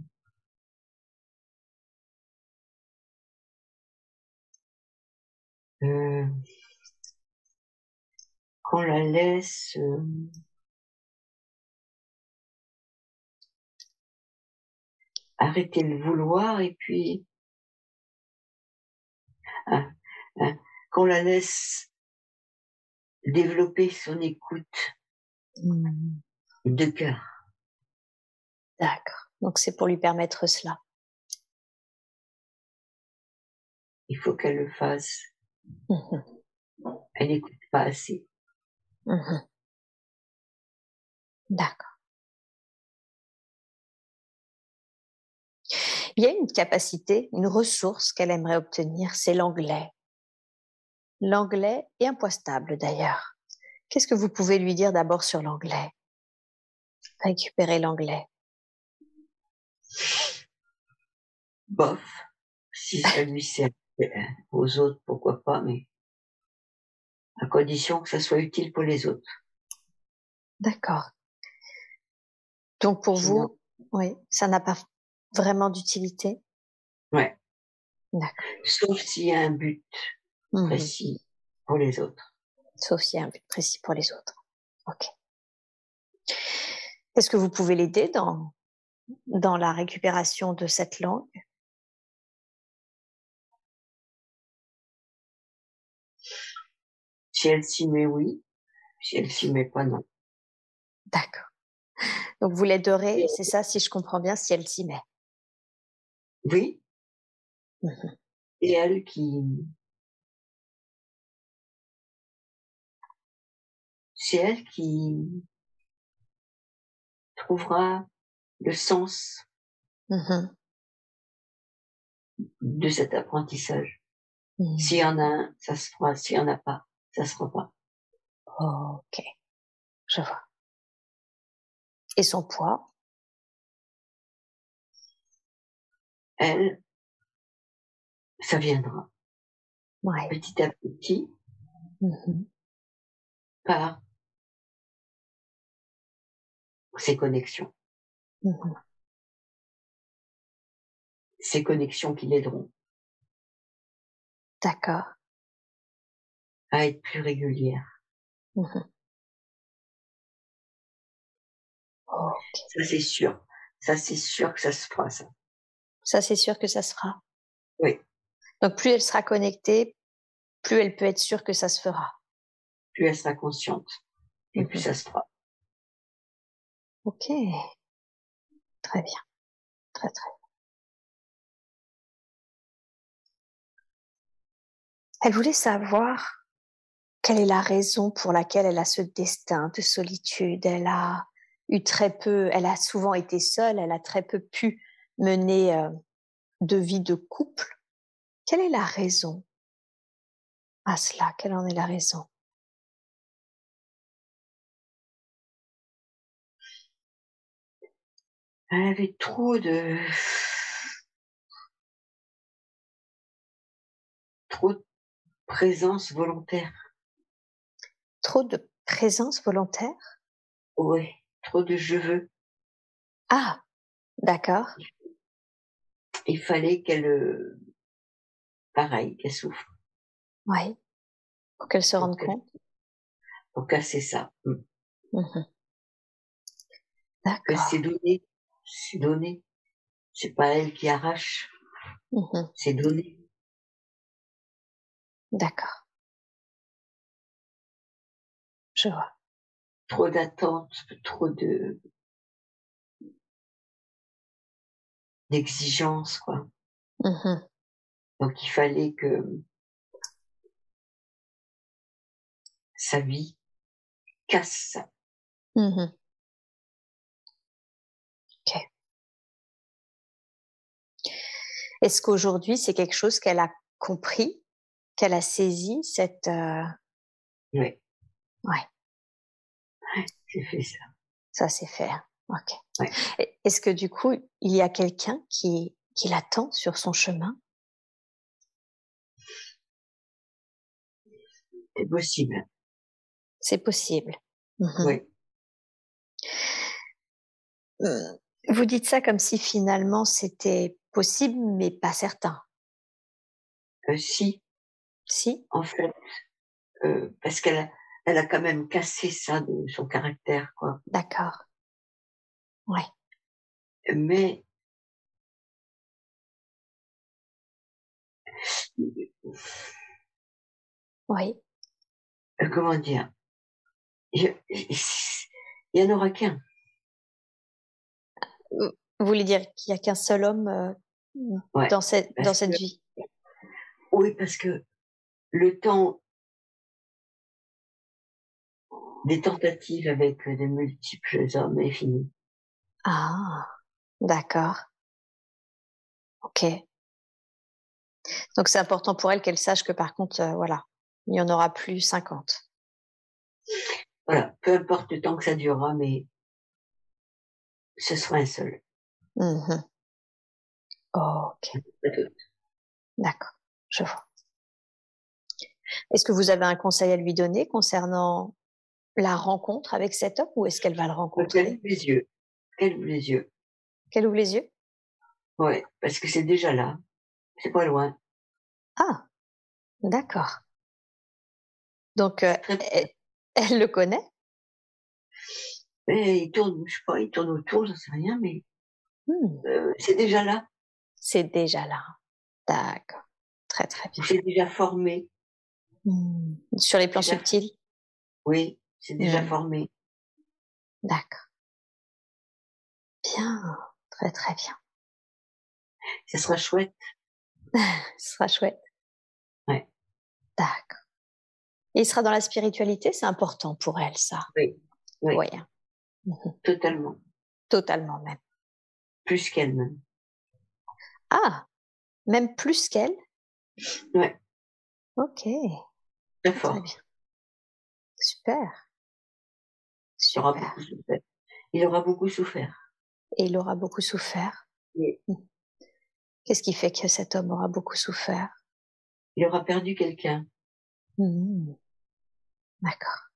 euh, qu'on la laisse. Euh, arrêter le vouloir et puis hein, hein, qu'on la laisse développer son écoute mmh. de cœur. D'accord. Donc c'est pour lui permettre cela. Il faut qu'elle le fasse. Mmh elle n'écoute pas assez. Mmh D'accord. Il y a une capacité, une ressource qu'elle aimerait obtenir, c'est l'anglais. L'anglais est impostable d'ailleurs. Qu'est-ce que vous pouvez lui dire d'abord sur l'anglais? Récupérer l'anglais. Bof, si ça lui sert aux autres, pourquoi pas, mais à condition que ça soit utile pour les autres. D'accord. Donc pour vous, oui, ça n'a pas vraiment d'utilité? Ouais. D'accord. Sauf s'il y a un but mmh précis pour les autres. Sauf s'il y a un but précis pour les autres. Ok. Est-ce que vous pouvez l'aider dans, dans la récupération de cette langue? Si elle s'y met, oui. Si elle s'y met pas, non. D'accord. Donc vous l'aiderez, c'est ça, si je comprends bien, si elle s'y met. Oui. Mmh Et elle qui, c'est elle qui trouvera le sens mmh de cet apprentissage. Mmh. S'il y en a un, ça se fera. S'il y en a pas, ça se pas. ok, je vois. Et son poids? Elle, ça viendra. Petit à petit, mmh par ces connexions. Mmh ces connexions qui l'aideront. D'accord. À être plus régulière. Mmh ça c'est sûr. Ça c'est sûr que ça se fera ça. Ça c'est sûr que ça se fera. Oui. Donc plus elle sera connectée, plus elle peut être sûre que ça se fera. Plus elle sera consciente et plus mmh ça se fera. Ok. Très bien. Très très bien. Elle voulait savoir quelle est la raison pour laquelle elle a ce destin de solitude? Elle a eu très peu, elle a souvent été seule, elle a très peu pu mener euh, de vie de couple. Quelle est la raison? À cela Quelle en est la raison? Elle avait trop de trop de présence volontaire. Trop de présence volontaire? Oui, trop de je veux. Ah, d'accord. Il fallait qu'elle, euh, pareil, qu'elle souffre. Oui, pour qu'elle se rende compte. Pour casser ça. Mmh. Mmh d'accord. c'est donné c'est donné. C'est pas elle qui arrache. Mmh c'est donné. D'accord. Je vois. Trop d'attentes, trop de d'exigences, quoi. Mmh Donc il fallait que sa vie casse ça. Mmh Est-ce qu'aujourd'hui, c'est quelque chose qu'elle a compris, qu'elle a saisi, cette... Euh oui. Ouais. c'est fait ça. Ça c'est fait. Hein. Ok. Est-ce que du coup, il y a quelqu'un qui, qui l'attend sur son chemin? C'est possible. C'est possible. Mhm. Oui. Euh, vous dites ça comme si finalement c'était possible, mais pas certain. Euh, si. Si? En fait, euh, parce qu'elle elle a quand même cassé ça de son caractère, quoi. D'accord. Ouais. Mais oui. Euh, comment dire? Il y en aura qu'un. Vous voulez dire qu'il n'y a qu'un seul homme euh, dans cette, dans cette vie? Oui, parce que le temps des tentatives avec de multiples hommes est fini. Ah, d'accord. Ok. Donc c'est important pour elle qu'elle sache que par contre, euh, voilà, il n'y en aura plus 50. Voilà, peu importe le temps que ça durera, mais ce sera un seul. Mmh ok. D'accord, je vois. Est-ce que vous avez un conseil à lui donner concernant la rencontre avec cet homme ou est-ce qu'elle va le rencontrer Qu'elle ouvre les yeux. Qu'elle ouvre les yeux. Qu'elle ouvre les yeux? Ouais, parce que c'est déjà là. C'est pas loin. Ah, d'accord. Donc, euh, elle, le connaît? Mais il tourne, je sais pas, il tourne autour, j'en sais rien, mais mmh. euh, c'est déjà là. C'est déjà là. D'accord. Très très bien. C'est déjà formé. Mmh. Sur les plans subtils? Oui, c'est déjà formé. D'accord. Bien, très très bien. Ce sera chouette. Ce sera chouette. Ouais. D'accord. Il sera dans la spiritualité, c'est important pour elle, ça. Oui. Oui. Mhm. Totalement. Totalement même. Plus qu'elle-même. Ah, même plus qu'elle? Ouais. Ok. Très fort. Très bien. Super. Il aura beaucoup souffert. Il aura beaucoup souffert. Et il aura beaucoup souffert. Oui. Mhm. Qu'est-ce qui fait que cet homme aura beaucoup souffert? Il aura perdu quelqu'un. Mmh. D'accord.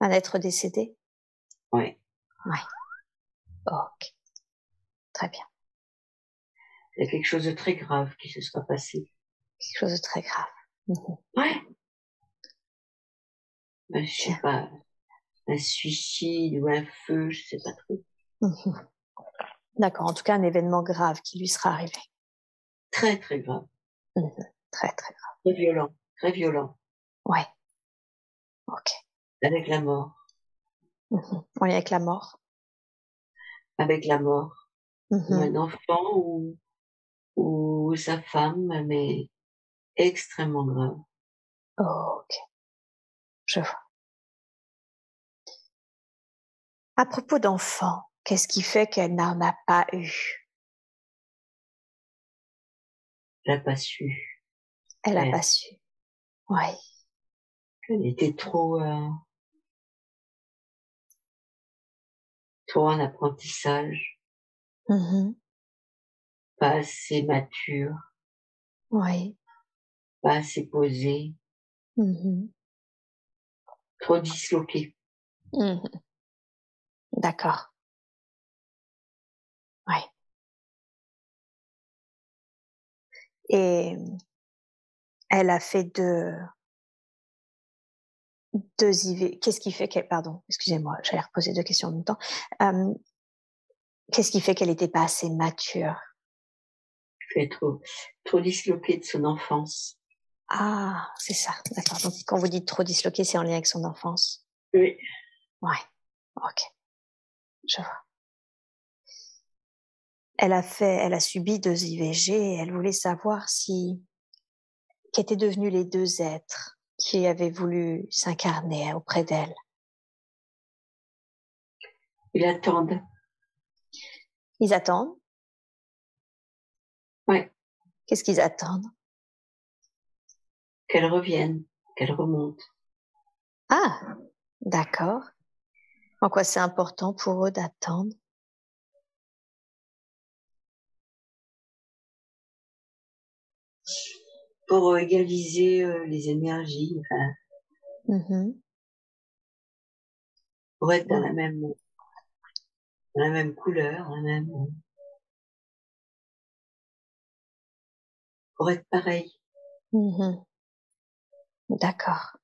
Un être décédé? Oui. Oui. ok. Très bien. Il y a quelque chose de très grave qui se sera passé. Quelque chose de très grave. Mmh. Ouais. Ben, je sais pas, un suicide ou un feu, je sais pas trop. Mmh. D'accord. En tout cas, un événement grave qui lui sera arrivé. Très, très grave. Mmh très, très grave. Très violent. Très violent. Ouais. Ok. Avec la mort. Mmh On est avec la mort. Avec la mort. Mmh Un enfant ou, ou sa femme, mais extrêmement grave. ok. Je vois. À propos d'enfants, qu'est-ce qui fait qu'elle n'en a pas eu? Elle n'a pas su. Elle n'a pas su. Oui. Elle était trop, euh, trop en apprentissage. Mmh pas assez mature. Oui. Pas assez posée. Mmh trop disloquée. Mmh D'accord. Oui. Et elle a fait deux, deux IV. Qu'est-ce qui fait qu'elle, pardon, excusez-moi, j'allais reposer deux questions en même temps. Qu'est-ce qui fait qu'elle n'était pas assez mature? Elle est trop, trop disloquée de son enfance. Ah, c'est ça, d'accord. Donc, quand vous dites trop disloquée, c'est en lien avec son enfance? Oui. Ouais. Ok. Je vois. Elle a fait, elle a subi deux IVG et elle voulait savoir si, qu'étaient devenus les deux êtres qui avaient voulu s'incarner auprès d'elle. Ils attendent. Ils attendent? Ouais. Qu'est-ce qu'ils attendent? Qu'elle revienne, qu'elle remonte. Ah, d'accord. En quoi c'est important pour eux d'attendre? Pour égaliser euh, les énergies, enfin, pour être dans la même, dans la même couleur, la même, pour être pareil. Mhm. D'accord.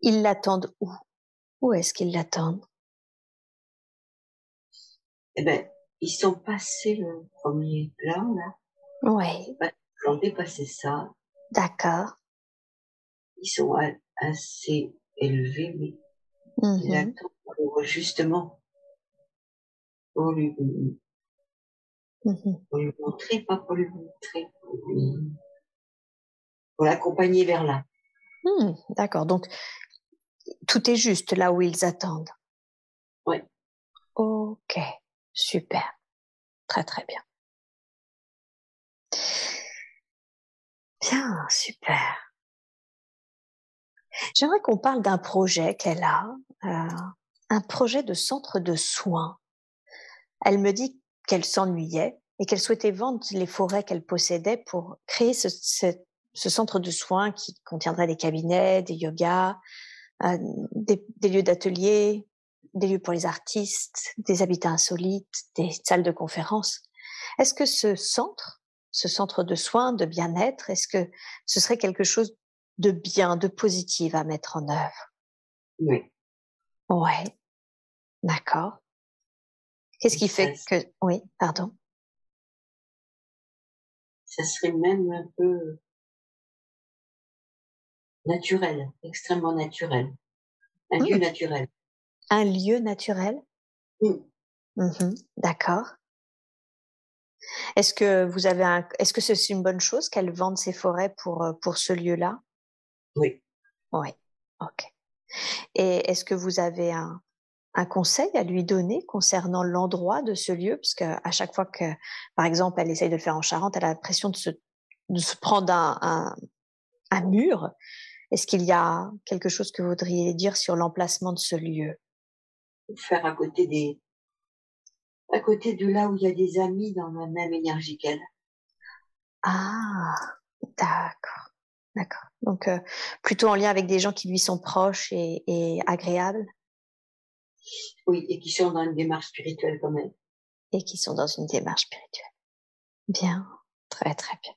Ils l'attendent où? Où est-ce qu'ils l'attendent? Eh ben, ils sont passés le premier plan, là. Oui, Ils ont dépassé ça. d'accord. Ils sont assez élevés, mais ils Mhm. attendent pour, justement, pour lui, Mhm. pour lui montrer, pas pour lui montrer, pour lui, pour l'accompagner vers là. Hmm, D'accord. Donc, tout est juste là où ils attendent. Oui. Ok. Super. Très, très bien. Bien, super. J'aimerais qu'on parle d'un projet qu'elle a, euh, un projet de centre de soins. Elle me dit qu'elle s'ennuyait et qu'elle souhaitait vendre les forêts qu'elle possédait pour créer ce, ce, ce centre de soins qui contiendrait des cabinets, des yogas, des, des lieux d'atelier, des lieux pour les artistes, des habitats insolites, des salles de conférences. Est-ce que ce centre, ce centre de soins, de bien-être, est-ce que ce serait quelque chose de bien, de positif à mettre en œuvre? Oui. Ouais, d'accord. Qu'est-ce qui fait que... Oui, pardon. Ça serait même un peu naturel, extrêmement naturel. Un Mm. lieu naturel. Un lieu naturel? Mm. Mhm, D'accord. Est-ce que vous avez un... Est-ce que c'est une bonne chose qu'elle vende ses forêts pour, euh, pour ce lieu-là? Oui. Oui, ok. Et est-ce que vous avez un, un conseil à lui donner concernant l'endroit de ce lieu? Parce qu'à chaque fois que, par exemple, elle essaye de le faire en Charente, elle a l'impression de se, de se prendre un, un, un mur. Est-ce qu'il y a quelque chose que vous voudriez dire sur l'emplacement de ce lieu? Faire à côté des, à côté de là où il y a des amis dans la même énergie qu'elle. Ah, d'accord. D'accord. Donc, euh, plutôt en lien avec des gens qui lui sont proches et, et agréables? Oui, et qui sont dans une démarche spirituelle quand même. et qui sont dans une démarche spirituelle. Bien. Très, très bien.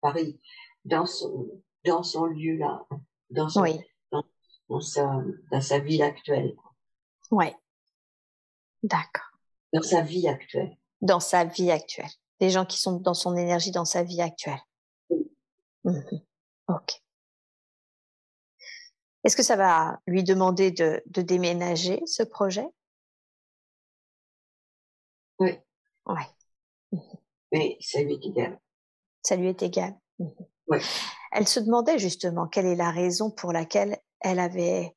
Paris, dans son, dans son lieu là, dans son, Oui. dans sa, dans sa ville actuelle, Ouais. D'accord. dans sa vie actuelle. Dans sa vie actuelle. Des gens qui sont dans son énergie dans sa vie actuelle. Oui. Mhm. Ok. Est-ce que ça va lui demander de, de déménager ce projet? Oui. Ouais. Mais ça lui est égal. Ça lui est égal. Mhm. Ouais. Elle se demandait justement quelle est la raison pour laquelle elle avait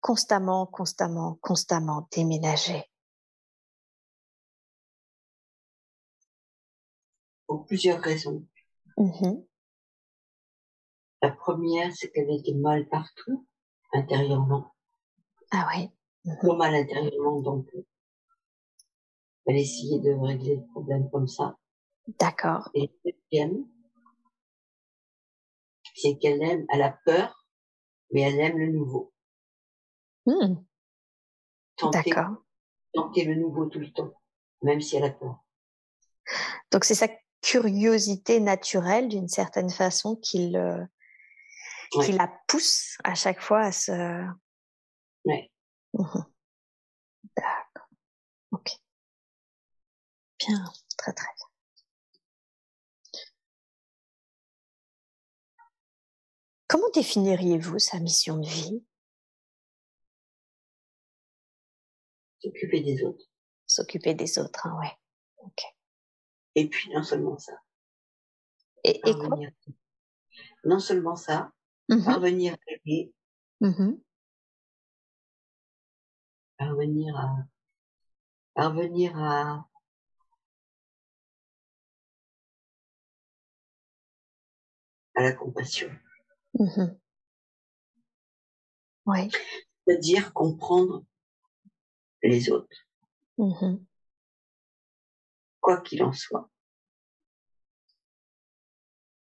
constamment, constamment, constamment déménagé. Pour plusieurs raisons. Mhm. La première, c'est qu'elle était mal partout, intérieurement. Ah oui. Trop mal intérieurement, donc, elle essayait de régler le problème comme ça. D'accord. Et deuxième, c'est qu'elle aime, elle a peur, mais elle aime le nouveau. Hmm. Tenter, tenter le nouveau tout le temps, même si elle a peur. Donc c'est sa curiosité naturelle d'une certaine façon qui le Ouais. qui la pousse à chaque fois à se Ouais. Mhm. D'accord. Ok. Bien, très très Comment définiriez-vous sa mission de vie? S'occuper des autres. S'occuper des autres, hein, ouais. Ok. Et puis, non seulement ça. Et, et quoi? Non seulement ça, Mhm, parvenir à aimer, mhm. parvenir à, parvenir à, à la compassion. Mhm. Ouais. C'est-à-dire comprendre les autres. Mmh quoi qu'il en soit.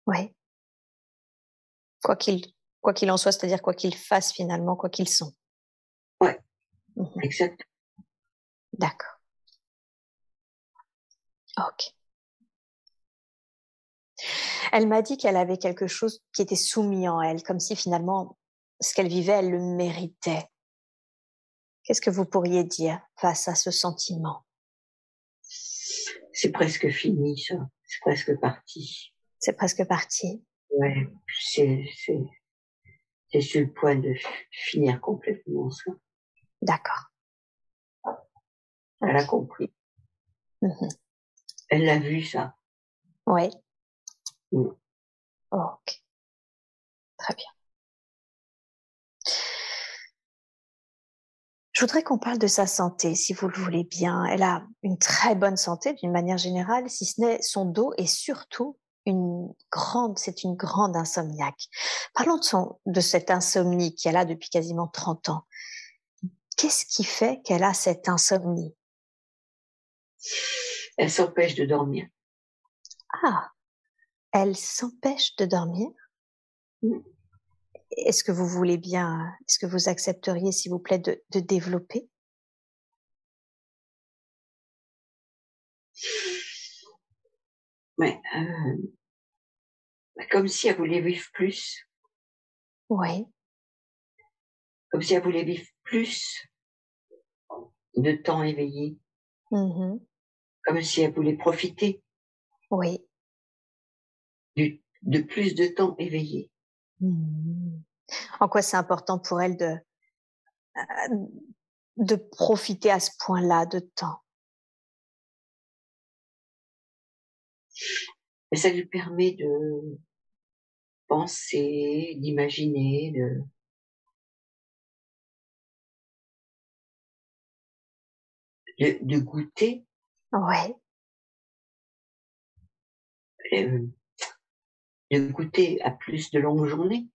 Oui. Quoi qu'il quoi qu'il en soit, c'est-à-dire quoi qu'ils fassent finalement, quoi qu'ils sont. Ouais. Mmh exact. D'accord. Ok. Elle m'a dit qu'elle avait quelque chose qui était soumis en elle, comme si finalement ce qu'elle vivait, elle le méritait. Qu'est-ce que vous pourriez dire face à ce sentiment? C'est presque fini, ça. C'est presque parti. C'est presque parti. Ouais, c'est c'est sur le point de finir complètement ça. D'accord. Elle a compris. Mmh Elle l'a vu ça. Oui. Mmh. ok. Très bien. Je voudrais qu'on parle de sa santé, si vous le voulez bien. Elle a une très bonne santé d'une manière générale, si ce n'est son dos et surtout une grande, c'est une grande insomniaque. Parlons de, son, de cette insomnie qu'elle a depuis quasiment 30 ans. Qu'est-ce qui fait qu'elle a cette insomnie? Elle s'empêche de dormir. Ah, elle s'empêche de dormir? Est-ce que vous voulez bien, est-ce que vous accepteriez, s'il vous plaît, de, de développer? Ouais, euh, comme si elle voulait vivre plus. Oui. Comme si elle voulait vivre plus de temps éveillé. Mmh comme si elle voulait profiter. Oui. Du, de plus de temps éveillé. Mmh en quoi c'est important pour elle de, euh, de profiter à ce point-là de temps? Ça lui permet de penser, d'imaginer, de de, de goûter. Ouais. Euh, de goûter à plus de longues journées.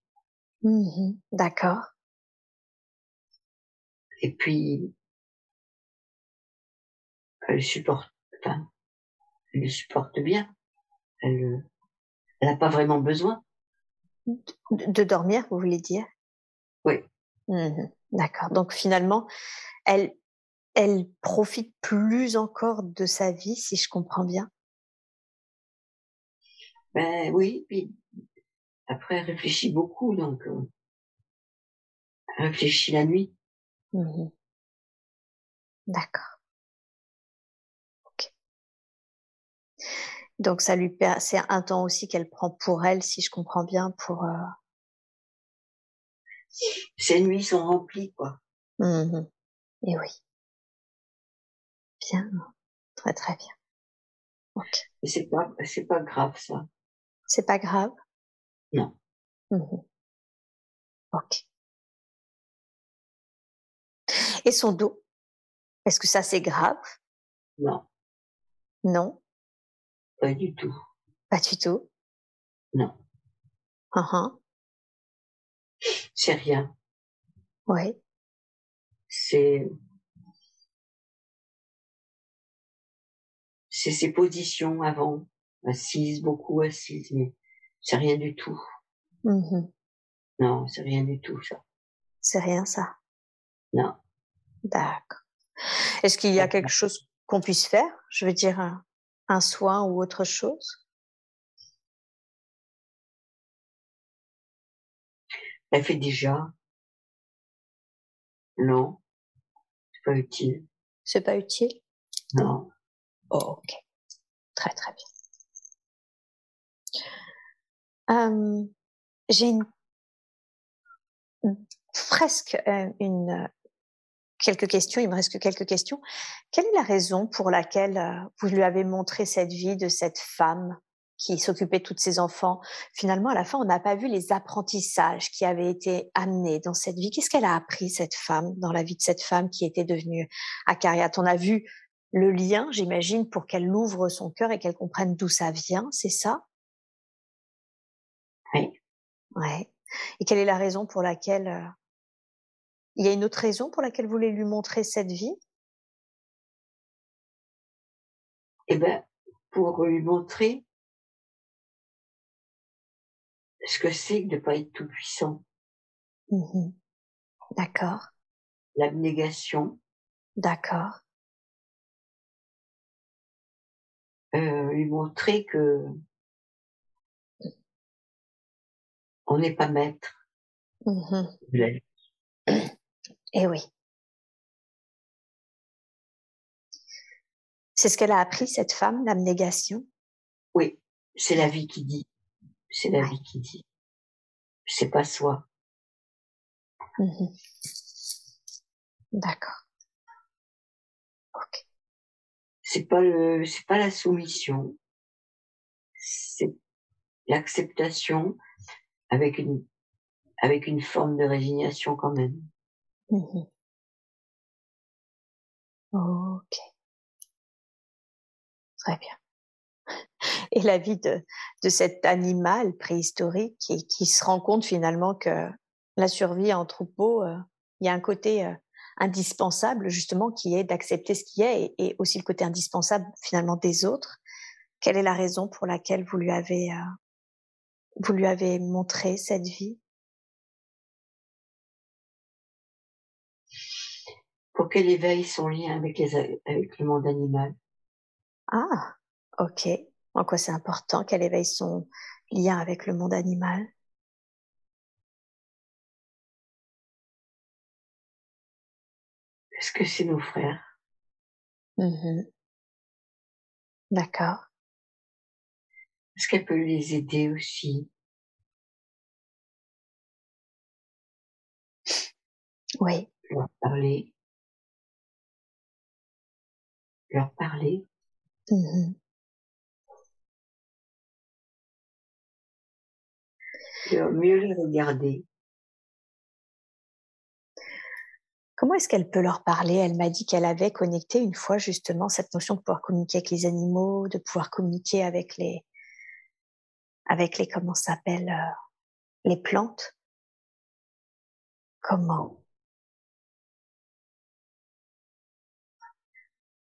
Mmh D'accord. Et puis, elle supporte, enfin, elle supporte bien. Elle, elle n'a pas vraiment besoin. De, dormir, vous voulez dire? Oui. Mmh D'accord. Donc finalement, elle, elle profite plus encore de sa vie, si je comprends bien? Ben oui, puis après, elle réfléchit beaucoup, donc euh, elle réfléchit la nuit. Mmh D'accord. Ok. Donc ça lui c'est un temps aussi qu'elle prend pour elle, si je comprends bien, pour. Euh... Ses nuits sont remplies, quoi. Mmh Et oui. Bien, très très bien. Ok. C'est pas, c'est pas grave ça. C'est pas grave. Non. Mmh ok. Et son dos? Est-ce que ça c'est grave? Non. Non? Pas du tout. Pas du tout? Non. Uh -huh. C'est rien. Oui. C'est c'est ses positions avant, assise, beaucoup assise, mais c'est rien du tout. Mmh non, c'est rien du tout, ça. C'est rien, ça? Non. D'accord. Est-ce qu'il y a quelque chose qu'on puisse faire? Je veux dire, un, un soin ou autre chose? Elle fait déjà. Non. C'est pas utile. C'est pas utile? Non. Oh, ok. Très, très bien. Euh, j'ai une presque euh, une euh, quelques questions. Il me reste que quelques questions. Quelle est la raison pour laquelle vous lui avez montré cette vie de cette femme qui s'occupait de tous ses enfants? Finalement, à la fin, on n'a pas vu les apprentissages qui avaient été amenés dans cette vie. Qu'est-ce qu'elle a appris cette femme dans la vie de cette femme qui était devenue acariate On a vu le lien, j'imagine, pour qu'elle ouvre son cœur et qu'elle comprenne d'où ça vient. C'est ça? Ouais. Et quelle est la raison pour laquelle euh, Il y a une autre raison pour laquelle vous voulez lui montrer cette vie? Eh bien, pour lui montrer ce que c'est que de ne pas être tout puissant. Mmh D'accord. L'abnégation. D'accord. Euh, lui montrer que on n'est pas maître mmh de la vie. Eh oui. C'est ce qu'elle a appris, cette femme, l'abnégation? Oui, c'est la vie qui dit. C'est la vie qui dit. C'est pas soi. Mmh D'accord. Ok. C'est pas le, c'est pas la soumission. C'est l'acceptation avec une, avec une forme de résignation quand même. Mmh ok. Très bien. Et la vie de, de cet animal préhistorique qui, qui se rend compte finalement que la survie en troupeau, euh, il y a un côté euh, indispensable justement qui est d'accepter ce qui est et, et, aussi le côté indispensable finalement des autres. Quelle est la raison pour laquelle vous lui avez euh, vous lui avez montré cette vie? Pour qu'elle éveille son lien avec, les, avec le monde animal. Ah, ok. En quoi c'est important qu'elle éveille son lien avec le monde animal? Parce que c'est nos frères. Mmh D'accord. Est-ce qu'elle peut les aider aussi? Oui. Leur parler. Leur parler. Mmh mieux les regarder. Comment est-ce qu'elle peut leur parler? Elle m'a dit qu'elle avait connecté une fois justement cette notion de pouvoir communiquer avec les animaux, de pouvoir communiquer avec les, avec les comment s'appelle euh, les plantes. Comment?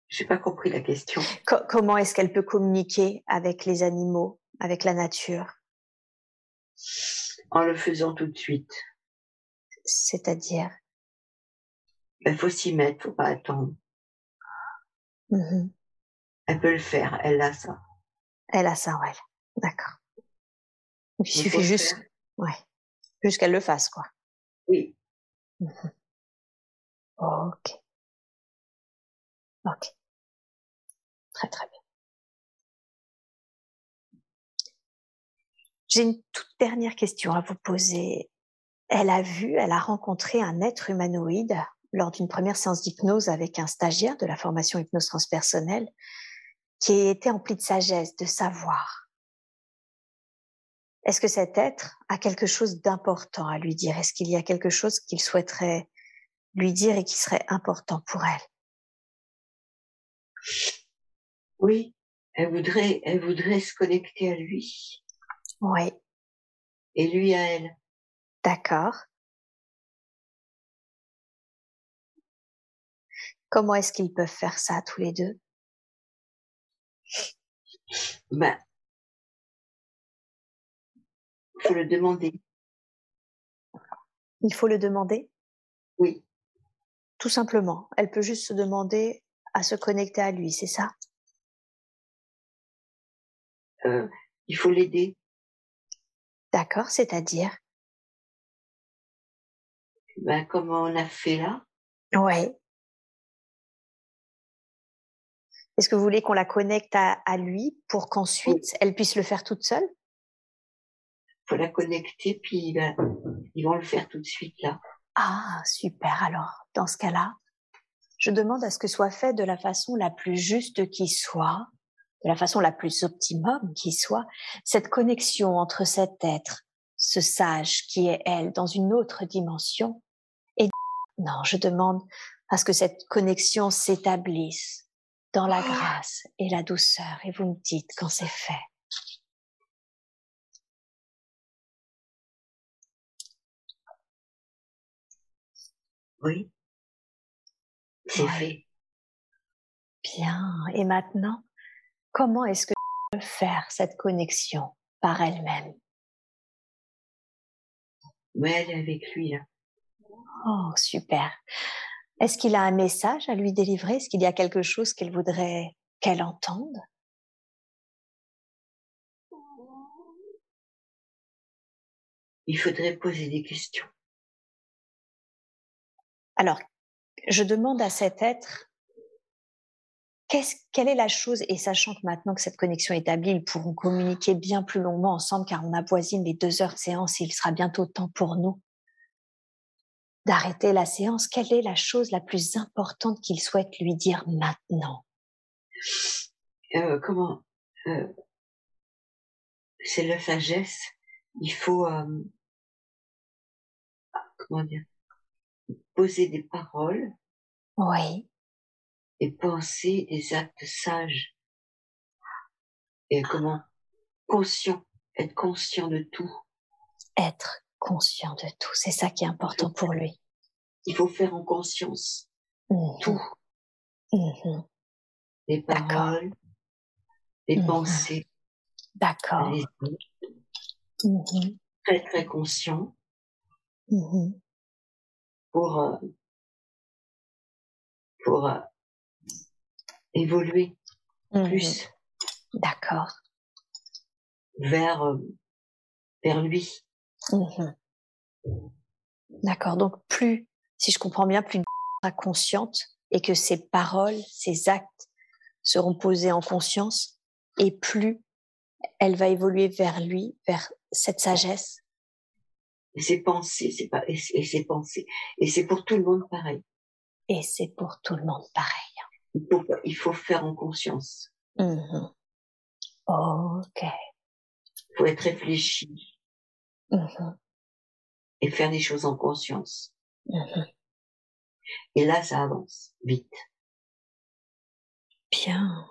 J'ai pas compris la question. Co comment est-ce qu'elle peut communiquer avec les animaux, avec la nature? En le faisant tout de suite. C'est-à-dire? Il faut s'y mettre, faut pas attendre. mmh Elle peut le faire, elle a ça. Elle a ça, ouais. D'accord. Il Il suffit juste, faire. ouais, juste qu'elle le fasse, quoi. Oui, Mmh Ok. Ok. Très très bien. J'ai une toute dernière question à vous poser. Elle a vu, elle a rencontré un être humanoïde lors d'une première séance d'hypnose avec un stagiaire de la formation hypnose transpersonnelle qui était empli de sagesse, de savoir. Est-ce que cet être a quelque chose d'important à lui dire? Est-ce qu'il y a quelque chose qu'il souhaiterait lui dire et qui serait important pour elle? Oui. Elle voudrait, elle voudrait se connecter à lui Oui, et lui à elle. d'accord. Comment est-ce qu'ils peuvent faire ça tous les deux? Ben, faut le demander. Il faut le demander? Oui, Tout simplement. Elle peut juste se demander à se connecter à lui, c'est ça? Euh, il faut l'aider. D'accord, c'est-à-dire? Ben, comme on a fait là, Oui. Est-ce que vous voulez qu'on la connecte à, à lui pour qu'ensuite elle puisse le faire toute seule? Faut la connecter, puis ben, ils vont le faire tout de suite là. Ah, super. Alors, dans ce cas-là, je demande à ce que soit fait de la façon la plus juste qui soit, de la façon la plus optimum qui soit, cette connexion entre cet être, ce sage qui est elle dans une autre dimension. Et non, je demande à ce que cette connexion s'établisse dans la grâce et la douceur. Et vous me dites quand c'est fait. Oui. C'est fait. Bien. Et maintenant, comment est-ce que tu peux faire cette connexion par elle-même? Elle est avec lui là. Oh, super. Est-ce qu'il a un message à lui délivrer? Est-ce qu'il y a quelque chose qu'elle voudrait qu'elle entende? Il faudrait poser des questions. Alors, je demande à cet être quelle est la chose, et sachant que maintenant que cette connexion est établie, ils pourront communiquer bien plus longuement ensemble car on avoisine les deux heures de séance et il sera bientôt temps pour nous d'arrêter la séance. Quelle est la chose la plus importante qu'il souhaite lui dire maintenant? Euh, Comment euh, C'est la sagesse. Il faut euh, comment dire? Poser des paroles. Oui et penser des actes sages. Et comment? Conscient, être conscient de tout. Être conscient de tout, c'est ça qui est important pour lui. Il faut faire en conscience mmh tout. Mmh les paroles, les mmh pensées. D'accord. Très très conscient pour euh, pour euh, évoluer mmh plus. D'accord. Vers, euh, vers lui. Mmh D'accord. Donc plus, si je comprends bien, plus sera consciente et que ses paroles, ses actes seront posés en conscience et plus elle va évoluer vers lui, vers cette sagesse. Et ses pensées, c'est pas, et ses pensées. Et c'est pour tout le monde pareil. Et c'est pour tout le monde pareil. Il faut, il faut faire en conscience. Mmh ok. Il faut être réfléchi. Mmh et faire des choses en conscience. Mmh et là, ça avance vite. Bien.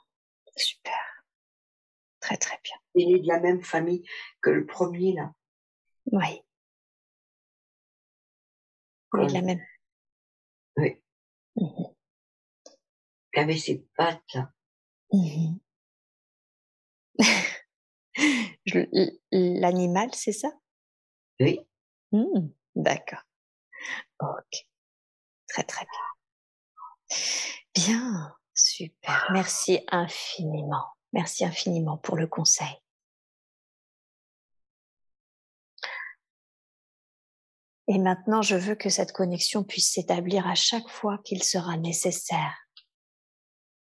Super. Très très bien. Il est de la même famille que le premier là. Oui. La même. Oui avait ses pattes. Mmh l'animal, c'est ça? Oui. Mmh, d'accord. Ok. Très très bien. Bien, super. Merci infiniment. Merci infiniment pour le conseil. Et maintenant, je veux que cette connexion puisse s'établir à chaque fois qu'il sera nécessaire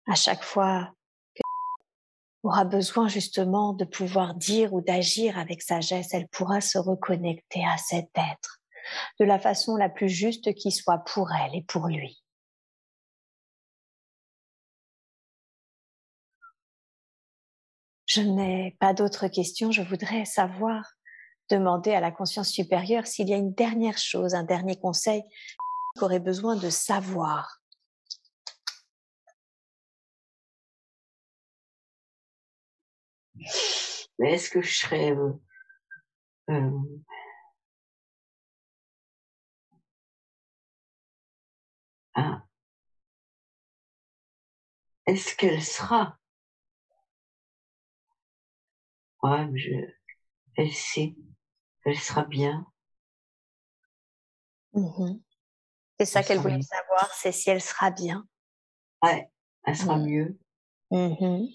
à chaque fois aura besoin justement de pouvoir dire ou d'agir avec sagesse, elle pourra se reconnecter à cet être de la façon la plus juste qui soit pour elle et pour lui. Je n'ai pas d'autres questions. Je voudrais savoir, demander à la conscience supérieure s'il y a une dernière chose, un dernier conseil qu'aurait besoin de savoir. Mais est-ce que je serais euh, euh, ah. Est-ce qu'elle sera? Ouais, je, elle sait, elle sera bien. Mmh c'est ça qu'elle voulait savoir, c'est si elle sera bien. Ouais, elle sera mmh. mieux. Mmh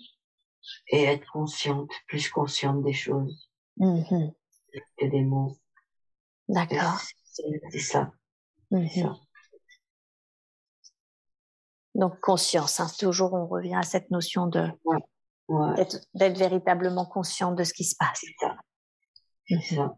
et être consciente, plus consciente des choses que des mots. D'accord. C'est ça. Ça. Donc conscience, hein, toujours on revient à cette notion de ouais. d'être véritablement conscient de ce qui se passe. C'est ça. C'est ça.